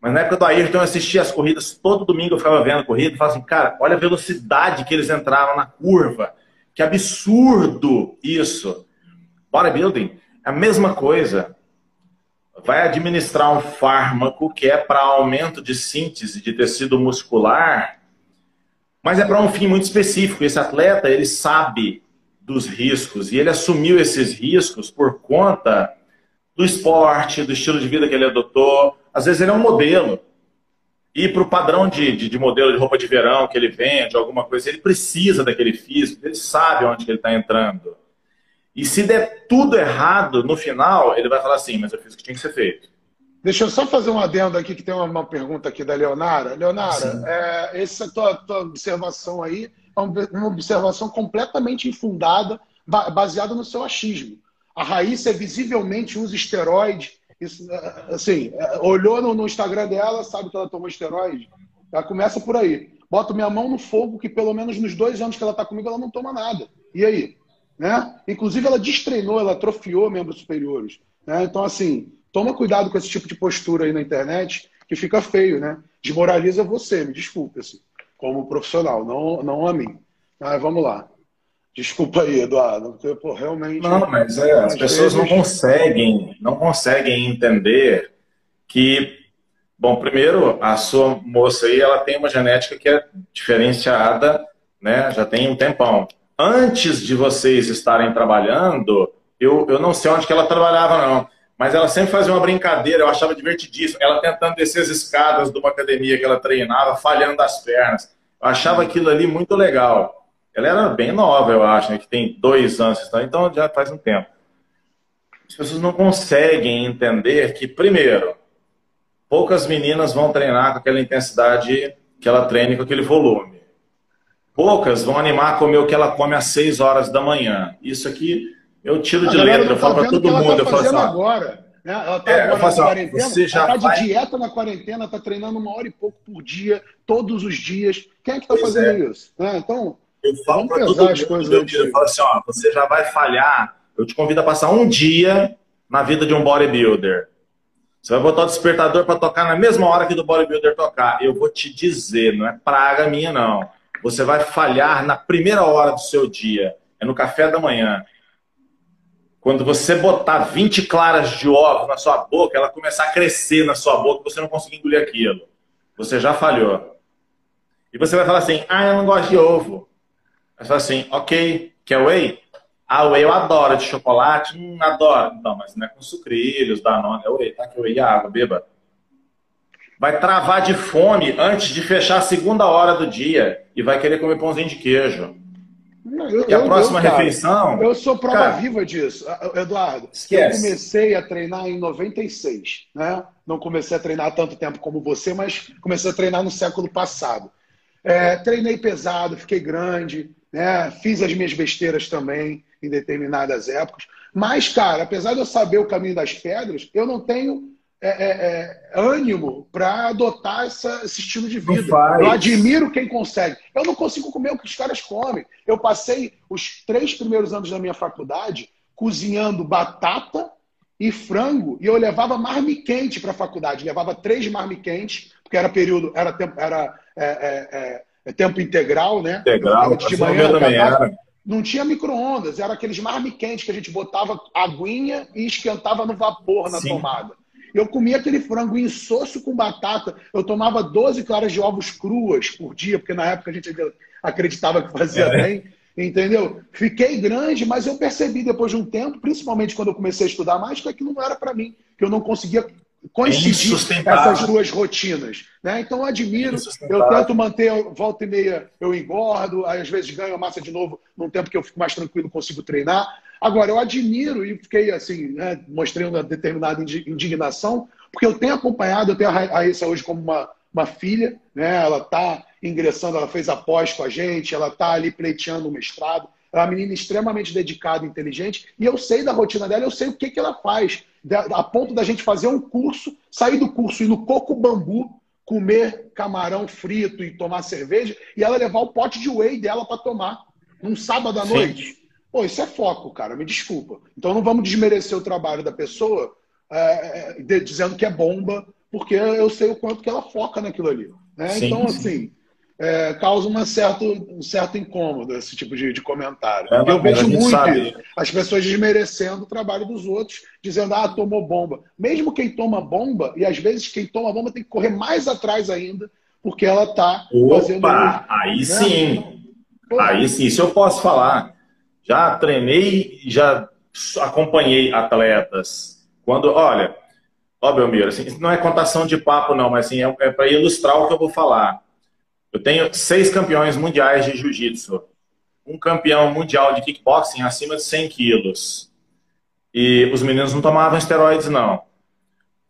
S2: Mas na época do Ayrton, eu assistia as corridas, todo domingo eu ficava vendo a corrida e falava assim, cara, olha a velocidade que eles entraram na curva. Que absurdo isso. Bodybuilding, é a mesma coisa. Vai administrar um fármaco que é para aumento de síntese de tecido muscular, mas é para um fim muito específico. Esse atleta, ele sabe dos riscos e ele assumiu esses riscos por conta do esporte, do estilo de vida que ele adotou, às vezes ele é um modelo. E para o padrão de, de, de, modelo de roupa de verão que ele vende, alguma coisa, ele precisa daquele físico, ele sabe onde ele está entrando. E se der tudo errado, no final, ele vai falar assim, mas eu fiz o que tinha que ser feito.
S1: Deixa eu só fazer um adendo aqui, que tem uma, uma pergunta aqui da Leonara. Leonara, é, essa tua, tua observação aí é uma observação completamente infundada, baseada no seu achismo. A Raíssa visivelmente usa esteroide, isso, assim, olhou no, no, Instagram dela, sabe que ela tomou esteroide. Ela começa por aí. Boto minha mão no fogo, que pelo menos nos dois anos que ela está comigo, ela não toma nada. E aí? Né? Inclusive, ela destreinou, ela atrofiou membros superiores. Né? Então, assim, toma cuidado com esse tipo de postura aí na internet, que fica feio, né? Desmoraliza você, me desculpe, assim, como profissional, não, não a mim. Mas vamos lá. Desculpa aí, Eduardo, porque pô, realmente.
S2: Não, mas é, as pessoas vezes... não conseguem, não conseguem entender que, bom, primeiro, a sua moça aí, ela tem uma genética que é diferenciada, né? Já tem um tempão. Antes de vocês estarem trabalhando, eu, eu não sei onde que ela trabalhava, não. Mas ela sempre fazia uma brincadeira, eu achava divertidíssimo. Ela tentando descer as escadas de uma academia que ela treinava, falhando as pernas. Eu achava aquilo ali muito legal. Ela era bem nova, eu acho, né? que tem dois anos, então já faz um tempo. As pessoas não conseguem entender que, primeiro, poucas meninas vão treinar com aquela intensidade que ela treina com aquele volume. Poucas vão animar a comer o que ela come às 6 horas da manhã. Isso aqui eu tiro de letra, eu falo para todo mundo. Tá eu falo assim,
S1: agora. Né? Ela está é, agora na quarentena, você já ela está de dieta na quarentena, está treinando uma hora e pouco por dia, todos os dias. Quem é que está fazendo é. isso? Né? Então,
S2: eu falo para todo mundo, coisas eu, eu falo assim, ó, você já vai falhar. Eu te convido a passar um dia na vida de um bodybuilder. Você vai botar o despertador para tocar na mesma hora que do bodybuilder tocar. Eu vou te dizer, não é praga minha, não. Você vai falhar na primeira hora do seu dia. É no café da manhã. Quando você botar 20 claras de ovo na sua boca, ela começar a crescer na sua boca, você não conseguir engolir aquilo. Você já falhou. E você vai falar assim: ah, eu não gosto de ovo. Aí fala assim, ok, quer whey? Ah, whey eu adoro, de chocolate, hum, adoro. Não, mas não é com sucrilhos, danone, é whey, tá? Que whey é água, beba. Vai travar de fome antes de fechar a segunda hora do dia e vai querer comer pãozinho de queijo. Eu, e a próxima eu, refeição.
S1: Eu sou prova cara, viva disso, Eduardo. Esquece. Eu comecei a treinar em 96, né? Não comecei a treinar há tanto tempo como você, mas comecei a treinar no século passado. É, treinei pesado, fiquei grande, né? Fiz as minhas besteiras também em determinadas épocas. Mas, cara, apesar de eu saber o caminho das pedras, eu não tenho é, é, é, ânimo para adotar essa, esse estilo de vida. Eu admiro quem consegue. Eu não consigo comer o que os caras comem. Eu passei os três primeiros anos da minha faculdade cozinhando batata e frango e eu levava marmiquente para a faculdade. Levava três marmiquentes, porque era período, era tempo, era, é, é, tempo integral, né?
S2: Integral, de manhã, também era.
S1: Não tinha micro-ondas, era aqueles marmiquentes que a gente botava aguinha e esquentava no vapor na Sim. tomada. Eu comia aquele frango insosso com batata. Eu tomava 12 claras de ovos cruas por dia, porque na época a gente acreditava que fazia é. bem. Entendeu? Fiquei grande, mas eu percebi depois de um tempo, principalmente quando eu comecei a estudar mais, que aquilo não era para mim, que eu não conseguia coincidir é essas duas rotinas. Né? Então eu admiro, eu tento manter, volta e meia eu engordo, às vezes ganho massa de novo, num tempo que eu fico mais tranquilo, consigo treinar. Agora, eu admiro e fiquei assim, né, mostrei uma determinada indignação, porque eu tenho acompanhado, eu tenho a Raíssa hoje como uma, uma filha, né? ela está ingressando, ela fez após com a gente, ela está ali pleiteando o mestrado. É uma menina extremamente dedicada, inteligente, e eu sei da rotina dela, eu sei o que, que ela faz, a ponto da gente fazer um curso, sair do curso e no coco bambu, comer camarão frito e tomar cerveja, e ela levar o pote de whey dela para tomar, num sábado à noite. Pô, isso é foco, cara, me desculpa. Então não vamos desmerecer o trabalho da pessoa é, é de, dizendo que é bomba, porque eu sei o quanto que ela foca naquilo ali. Né? Sim, então, sim. É, causa uma certo, um certo incômodo esse tipo de, de comentário. É, eu vejo muito sabe. as pessoas desmerecendo o trabalho dos outros, dizendo, ah, tomou bomba. Mesmo quem toma bomba, e às vezes quem toma bomba tem que correr mais atrás ainda, porque ela está fazendo.
S2: Aí né? sim. Aí sim, se eu posso falar já treinei, já acompanhei atletas. Quando, olha, ó, Belmiro, assim, não é contação de papo, não, mas assim, é, é para ilustrar o que eu vou falar. Eu tenho seis campeões mundiais de jiu-jitsu, um campeão mundial de kickboxing acima de 100 quilos. E os meninos não tomavam esteroides, não.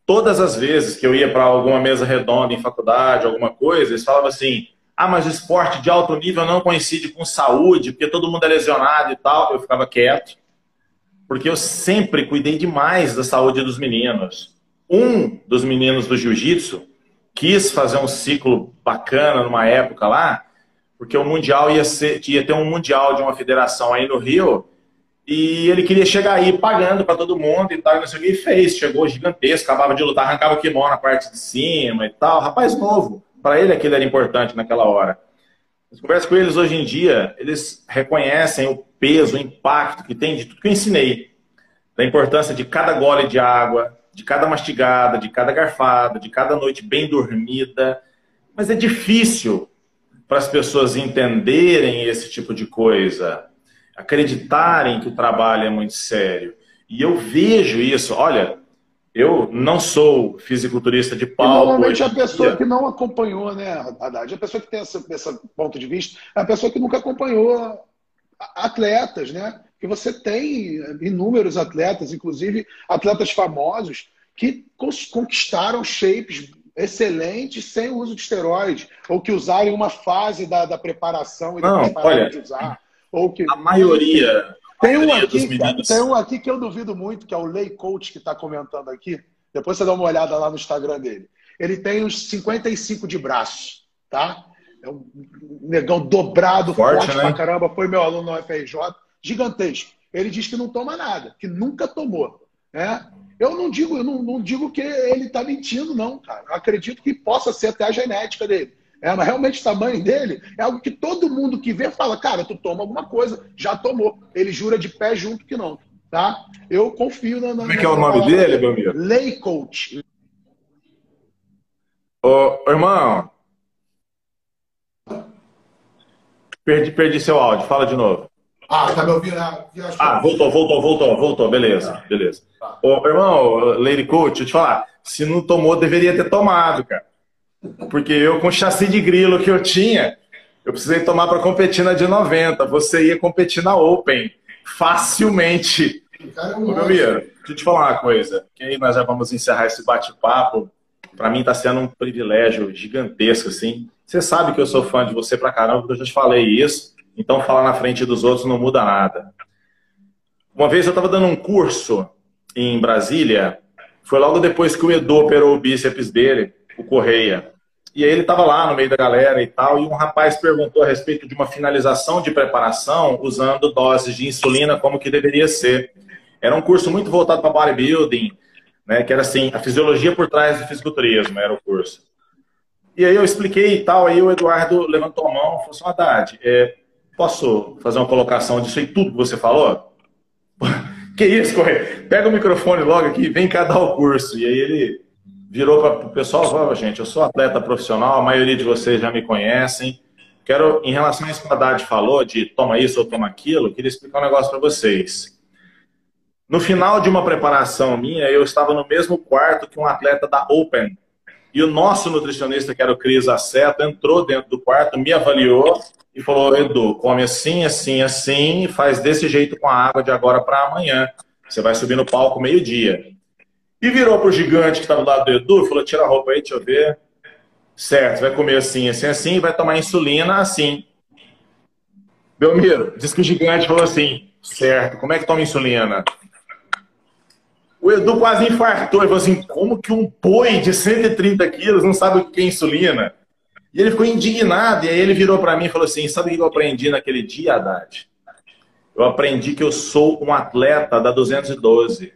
S2: Todas as vezes que eu ia para alguma mesa redonda em faculdade, alguma coisa, eles falavam assim: ah, mas o esporte de alto nível não coincide com saúde, porque todo mundo é lesionado e tal. Eu ficava quieto, porque eu sempre cuidei demais da saúde dos meninos. Um dos meninos do jiu-jitsu quis fazer um ciclo bacana numa época lá, porque o mundial ia, ser, ia ter um mundial de uma federação aí no Rio, e ele queria chegar aí pagando para todo mundo e tal, e não sei o que, e fez. Chegou gigantesco, acabava de lutar, arrancava o kimono na parte de cima e tal. Rapaz novo. Para ele aquilo era importante naquela hora. As conversas com eles hoje em dia, eles reconhecem o peso, o impacto que tem de tudo que eu ensinei. Da importância de cada gole de água, de cada mastigada, de cada garfada, de cada noite bem dormida. Mas é difícil para as pessoas entenderem esse tipo de coisa, acreditarem que o trabalho é muito sério. E eu vejo isso. Olha, eu não sou fisiculturista de palco. E
S1: normalmente a pessoa que não acompanhou, né, Haddad? A pessoa que tem esse, esse ponto de vista é a pessoa que nunca acompanhou atletas, né? Que você tem inúmeros atletas, inclusive atletas famosos, que conquistaram shapes excelentes sem o uso de esteroides, ou que usaram uma fase da, da preparação e
S2: não, depois olha, de usar. Ou que, a maioria,
S1: tem um, aqui, tem um aqui que eu duvido muito, que é o Lay Coach que está comentando aqui. Depois você dá uma olhada lá no Instagram dele. Ele tem uns 55 de braço, tá? É um negão dobrado, forte, forte né? pra caramba. Foi meu aluno no FRJ, gigantesco. Ele diz que não toma nada, que nunca tomou. Né? Eu não digo, eu não, não digo que ele está mentindo, não, cara. Eu acredito que possa ser até a genética dele. É, mas realmente o tamanho dele é algo que todo mundo que vê fala, cara, tu toma alguma coisa, já tomou. Ele jura de pé junto que não, tá? Eu confio na...
S2: na Como é que é o nome dele, meu amigo?
S1: Lay Coach.
S2: Ô, irmão, perdi, perdi seu áudio, fala de novo.
S3: Ah, tá me ouvindo? Ah,
S2: ah voltou, voltou, voltou, voltou, beleza, beleza. Tá. Ô, irmão, Lady Coach, deixa eu te falar, se não tomou, deveria ter tomado, cara. Porque eu, com o chassi de grilo que eu tinha, eu precisei tomar para competir na de 90. Você ia competir na Open facilmente. Ô, meu amigo, deixa eu te falar uma coisa. Que aí nós já vamos encerrar esse bate-papo. Para mim está sendo um privilégio gigantesco, assim. Você sabe que eu sou fã de você pra caramba, eu já te falei isso. Então falar na frente dos outros não muda nada. Uma vez eu estava dando um curso em Brasília Foi logo depois que o Edu operou o bíceps dele, o Correia. E aí ele estava lá no meio da galera e tal, e um rapaz perguntou a respeito de uma finalização de preparação usando doses de insulina como que deveria ser. Era um curso muito voltado para bodybuilding, né, que era assim, a fisiologia por trás do fisiculturismo era o curso. E aí eu expliquei e tal, aí o Eduardo levantou a mão e falou assim, Haddad, é, posso fazer uma colocação disso aí tudo que você falou? Que isso, Correia? Pega o microfone logo aqui, vem cá dar o curso. E aí ele virou para o pessoal e falou, gente, eu sou atleta profissional, a maioria de vocês já me conhecem. Quero, em relação a isso que o Haddad falou, de toma isso ou toma aquilo, queria explicar um negócio para vocês. No final de uma preparação minha, eu estava no mesmo quarto que um atleta da Open. E o nosso nutricionista, que era o Cris Aceto, entrou dentro do quarto, me avaliou e falou: Edu, come assim, assim, assim, e faz desse jeito com a água de agora para amanhã. Você vai subir no palco meio-dia. E virou pro gigante que estava do lado do Edu e falou: tira a roupa aí, deixa eu ver. Certo, vai comer assim, assim, assim, e vai tomar insulina assim. Belmiro, diz que o gigante falou assim: certo, como é que toma insulina? O Edu quase infartou. Ele falou assim: como que um boi de 130 quilos não sabe o que é insulina? E ele ficou indignado. E aí ele virou para mim e falou assim: sabe o que eu aprendi naquele dia, Haddad? Eu aprendi que eu sou um atleta da 212.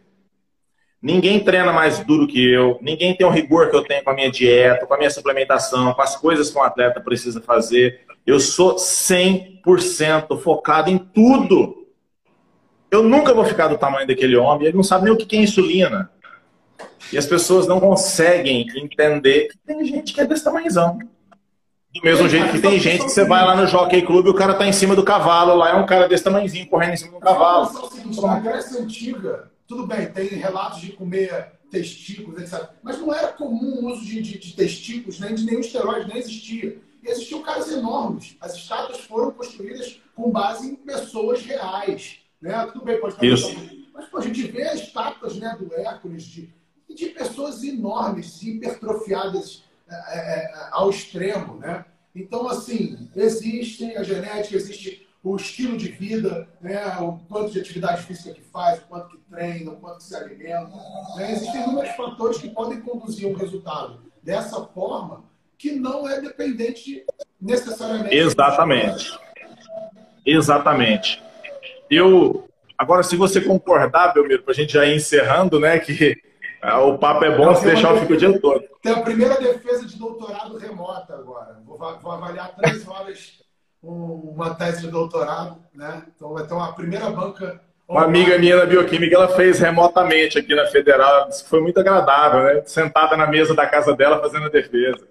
S2: Ninguém treina mais duro que eu, ninguém tem o rigor que eu tenho com a minha dieta, com a minha suplementação, com as coisas que um atleta precisa fazer. Eu sou 100% focado em tudo. Eu nunca vou ficar do tamanho daquele homem, ele não sabe nem o que é insulina. E as pessoas não conseguem entender que tem gente que é desse tamanhozão. Do mesmo jeito que tem gente que você vai lá no Jockey Clube e o cara tá em cima do cavalo, lá é um cara desse tamanhozinho correndo em cima do cavalo.
S1: Na Grécia Antiga, tudo bem, tem relatos de comer testículos, etc. Mas não era comum o uso de, de, de testículos, nem de nenhum esteroide, nem existia. E existiam caras enormes. As estátuas foram construídas com base em pessoas reais. Né? Tudo bem, pode
S2: Isso.
S1: Mas pô, a gente vê estátuas né, do Hércules de, de pessoas enormes, hipertrofiadas é, é, é, ao extremo. Né? Então, assim, existe a genética, existe o estilo de vida, né, o quanto de atividade física que faz, o quanto que treina, o quanto que se alimenta. Né? Existem inúmeros fatores que podem conduzir um resultado dessa forma que não é dependente necessariamente.
S2: Exatamente. Exatamente. Eu agora, se você concordar, Belmiro, para a gente já ir encerrando, né, que ah, o papo é bom, se deixar eu fico o dia todo.
S1: Tem a primeira defesa de doutorado remota agora. Vou, vou avaliar três <laughs> horas uma tese de doutorado, né? Então vai ter uma primeira banca.
S2: Uma amiga minha da bioquímica, ela fez remotamente aqui na Federal, disse que foi muito agradável, né? Sentada na mesa da casa dela fazendo a defesa.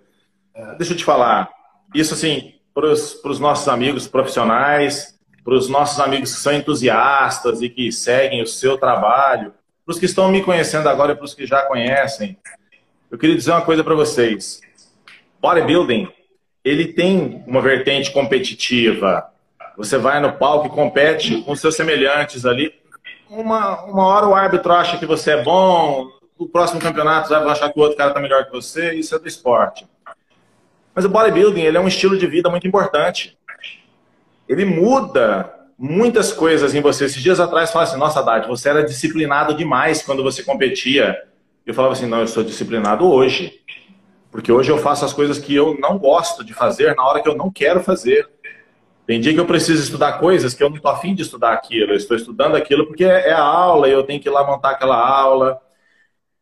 S2: É. Deixa eu te falar, isso assim, para os nossos amigos profissionais, para os nossos amigos que são entusiastas e que seguem o seu trabalho, para os que estão me conhecendo agora e para os que já conhecem, eu queria dizer uma coisa para vocês. Bodybuilding ele tem uma vertente competitiva. Você vai no palco e compete com seus semelhantes ali. Uma, uma hora o árbitro acha que você é bom, o próximo campeonato vai achar que o outro cara está melhor que você, isso é do esporte. Mas o bodybuilding ele é um estilo de vida muito importante. Ele muda muitas coisas em você. Esses dias atrás, falava assim, nossa, Haddad, você era disciplinado demais quando você competia. Eu falava assim, não, eu sou disciplinado hoje. Porque hoje eu faço as coisas que eu não gosto de fazer na hora que eu não quero fazer. Tem dia que eu preciso estudar coisas que eu não estou afim de estudar aquilo. Eu estou estudando aquilo porque é a aula e eu tenho que ir lá montar aquela aula.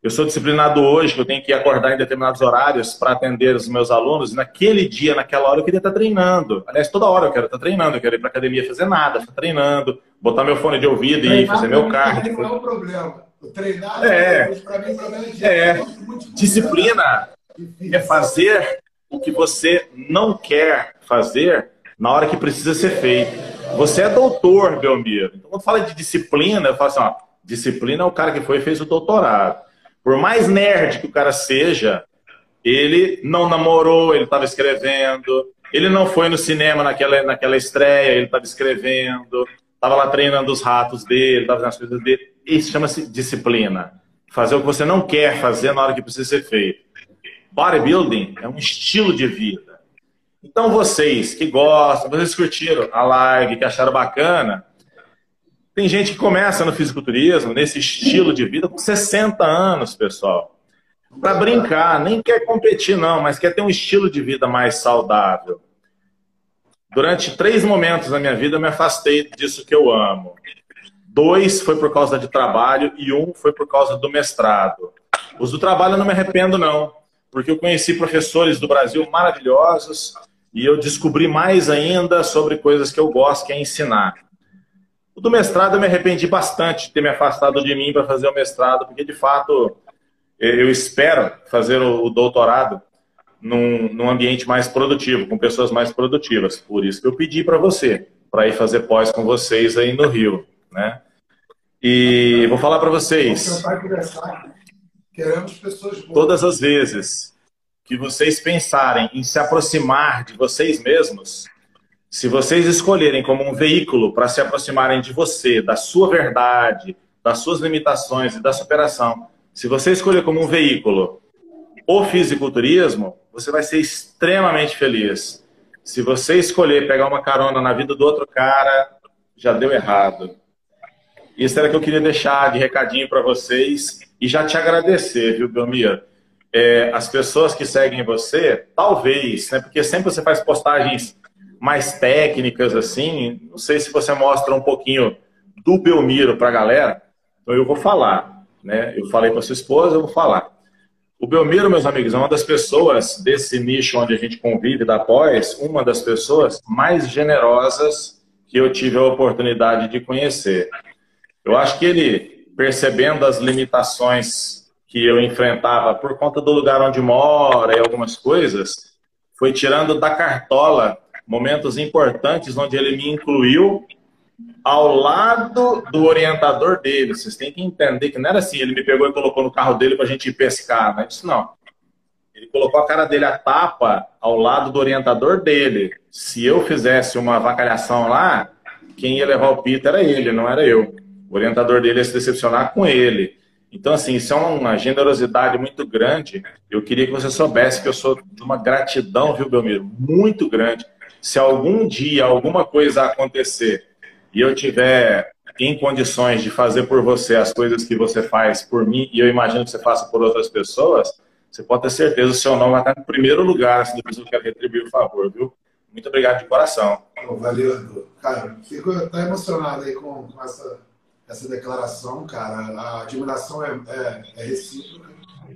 S2: Eu sou disciplinado hoje, que eu tenho que acordar em determinados horários para atender os meus alunos. E naquele dia, naquela hora, eu queria estar treinando. Aliás, toda hora eu quero estar treinando. Eu quero ir para academia fazer nada, estar treinando, botar meu fone de ouvido Treinar e fazer meu cardio.
S1: Não é o problema. O treinar,
S2: é,
S1: para mim, o problema é,
S2: é, é disciplina é fazer o que você não quer fazer na hora que precisa ser feito. Você é doutor, Belmiro. Então, quando fala de disciplina, eu falo assim, ó, disciplina é o cara que foi e fez o doutorado. Por mais nerd que o cara seja, ele não namorou, ele estava escrevendo. Ele não foi no cinema naquela, naquela estreia, ele estava escrevendo. Estava lá treinando os ratos dele, estava fazendo as coisas dele. Isso chama-se disciplina. Fazer o que você não quer fazer na hora que precisa ser feito. Bodybuilding é um estilo de vida. Então vocês que gostam, vocês curtiram a live, que acharam bacana, Tem gente que começa no fisiculturismo, nesse estilo de vida, com 60 anos, pessoal. Para brincar, nem quer competir, não, mas quer ter um estilo de vida mais saudável. Durante três momentos da minha vida, eu me afastei disso que eu amo. Dois foi por causa de trabalho e um foi por causa do mestrado. Os do trabalho eu não me arrependo, não, porque eu conheci professores do Brasil maravilhosos e eu descobri mais ainda sobre coisas que eu gosto, que é ensinar. O do mestrado eu me arrependi bastante de ter me afastado de mim para fazer o mestrado, porque de fato eu espero fazer o doutorado num, num ambiente mais produtivo, com pessoas mais produtivas. Por isso que eu pedi para você, para ir fazer pós com vocês aí no Rio, né? E vou falar para vocês.
S1: Queremos pessoas boas.
S2: Todas as vezes que vocês pensarem em se aproximar de vocês mesmos, se vocês escolherem como um veículo para se aproximarem de você, da sua verdade, das suas limitações e da superação, se você escolher como um veículo o fisiculturismo, você vai ser extremamente feliz. Se você escolher pegar uma carona na vida do outro cara, já deu errado. Isso era que eu queria deixar de recadinho para vocês e já te agradecer, viu, Belmir? É, as pessoas que seguem você, talvez, né, porque sempre você faz postagens mais técnicas assim, não sei se você mostra um pouquinho do Belmiro para a galera, então eu vou falar. Né? Eu falei para sua esposa, eu vou falar. O Belmiro, meus amigos, é uma das pessoas desse nicho onde a gente convive da pós, uma das pessoas mais generosas que eu tive a oportunidade de conhecer. Eu acho que ele, percebendo as limitações que eu enfrentava por conta do lugar onde mora e algumas coisas, foi tirando da cartola momentos importantes onde ele me incluiu ao lado do orientador dele. Vocês têm que entender que não era assim, ele me pegou e colocou no carro dele para a gente ir pescar, não é isso não. Ele colocou a cara dele a tapa ao lado do orientador dele. Se eu fizesse uma vacalhação lá, quem ia levar o pito era ele, não era eu. O orientador dele ia se decepcionar com ele. Então, assim, isso é uma generosidade muito grande. Eu queria que você soubesse que eu sou de uma gratidão, viu, Belmiro? Muito grande. Se algum dia alguma coisa acontecer e eu tiver em condições de fazer por você as coisas que você faz por mim, e eu imagino que você faça por outras pessoas, você pode ter certeza que o seu nome vai estar primeiro lugar, se depois eu quero retribuir o favor, viu? Muito obrigado de coração.
S1: Valeu, Edu. Cara, fico até emocionado aí com, com essa, essa declaração, cara. A admiração é, é, é recíproca.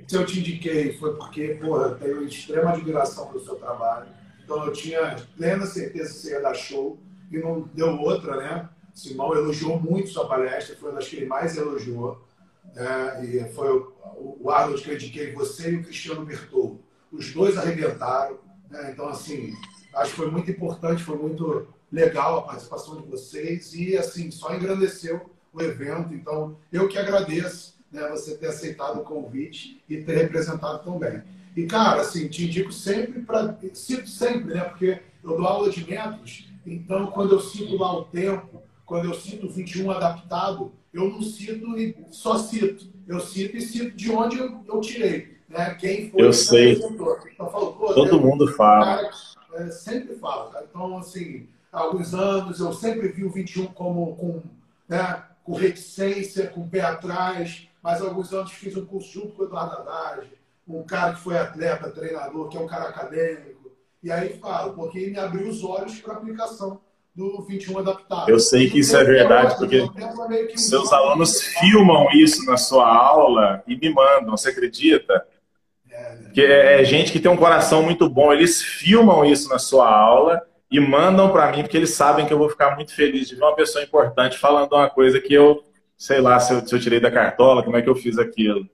S1: Se eu te indiquei, foi porque, porra, eu tenho extrema admiração pelo seu trabalho. Então eu tinha plena certeza que você ia dar show e não deu outra, né? Simão elogiou muito sua palestra, foi uma das que ele mais elogiou. Né? E foi o, o Arnold que eu indiquei, você e o Cristiano Bertol. Os dois arrebentaram. Né? Então, assim, acho que foi muito importante, foi muito legal a participação de vocês e, assim, só engrandeceu o evento. Então, eu que agradeço né, você ter aceitado o convite e ter representado tão bem. E, cara, assim, te indico sempre para. Cito sempre, né? Porque eu dou aula de métodos então, quando eu cito lá o tempo, quando eu cito 21 adaptado, eu não cito e só cito. Eu cito e cito de onde eu, eu tirei. Né? Quem foi
S2: eu sei.
S1: Então, falo,
S2: Todo mundo fala. Cara,
S1: é, sempre fala. Cara. Então, assim, há alguns anos eu sempre vi o 21 como com, né, com reticência, com pé atrás, mas há alguns anos fiz um curso junto com o Eduardo Haddad, um cara que foi atleta, treinador, que é um cara acadêmico e aí falo, porque ele me abriu os olhos para a aplicação do 21 adaptado.
S2: Eu sei que isso é verdade, porque seus alunos filmam isso na sua aula e me mandam, você acredita? É, né? Que é, é gente que tem um coração muito bom, eles filmam isso na sua aula e mandam para mim, porque eles sabem que eu vou ficar muito feliz de ver uma pessoa importante falando uma coisa que eu, sei lá, se eu, se eu tirei da cartola, como é que eu fiz aquilo.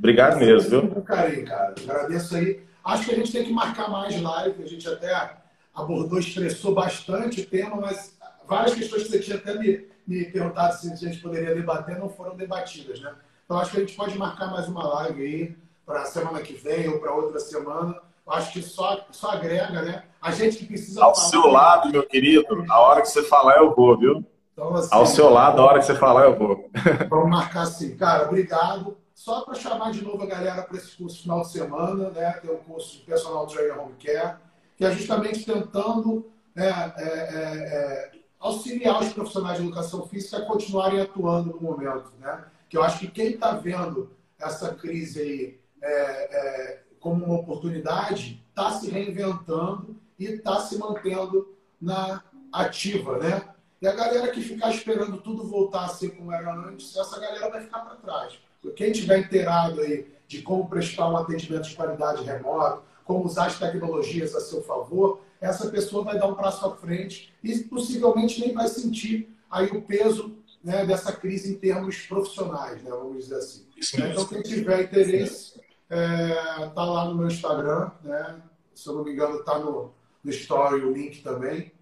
S2: Obrigado mesmo, viu?
S1: Com carinho, cara. Agradeço aí. Acho que a gente tem que marcar mais live. A gente até abordou, estressou bastante o tema, mas várias questões que você tinha até me, me perguntado se a gente poderia debater não foram debatidas, né? Então acho que a gente pode marcar mais uma live aí para a semana que vem ou para outra semana. Acho que só, só agrega, né? A gente que precisa.
S2: Ao falar, seu lado, meu querido, a hora que você falar eu vou, viu? Então, assim, Ao seu lado, a hora que você falar eu vou.
S1: Vamos marcar assim. Cara, obrigado. Só para chamar de novo a galera para esse curso final de semana, né? Tem o curso de Personal Trainer Home Care, que é justamente tentando né, é, é, é, auxiliar os profissionais de educação física a continuarem atuando no momento. Né? Que eu acho que quem está vendo essa crise aí é, é, como uma oportunidade está se reinventando e está se mantendo na ativa, né? E a galera que ficar esperando tudo voltar a ser como era antes, essa galera vai ficar para trás. Quem tiver inteirado aí de como prestar um atendimento de qualidade remoto, como usar as tecnologias a seu favor, essa pessoa vai dar um passo à frente e possivelmente nem vai sentir aí o peso né, dessa crise em termos profissionais, né, vamos dizer assim. Então, quem tiver interesse, é, tá lá no meu Instagram, né? Se eu não me engano, tá no, no story o link também.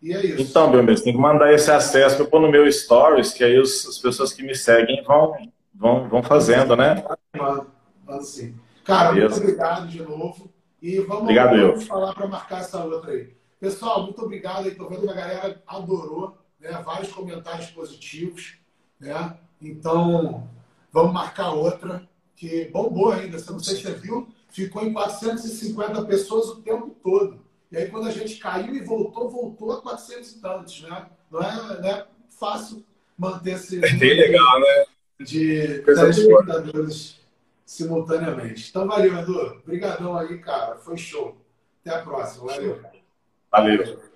S1: E é isso.
S2: Então, meu você tem que mandar esse acesso para pôr no meu stories, que aí os, as pessoas que me seguem vão, vão, vão fazendo, né?
S1: Mano sim. Cara, muito obrigado de novo. E vamos,
S2: obrigado,
S1: vamos falar para marcar essa outra aí. Pessoal, muito obrigado aí. Tô vendo que a galera adorou, né? Vários comentários positivos, né? Então, vamos marcar outra, que bombou ainda. Você não sei se você viu, ficou em 450 pessoas o tempo todo. E aí, quando a gente caiu e voltou, voltou a 400 e tantos, né? Não é, não é fácil manter esse.
S2: É bem legal, né?
S1: De telespectadores simultaneamente. Então, valeu, Edu. Obrigadão aí, cara. Foi show. Até a próxima. Valeu.
S2: Valeu.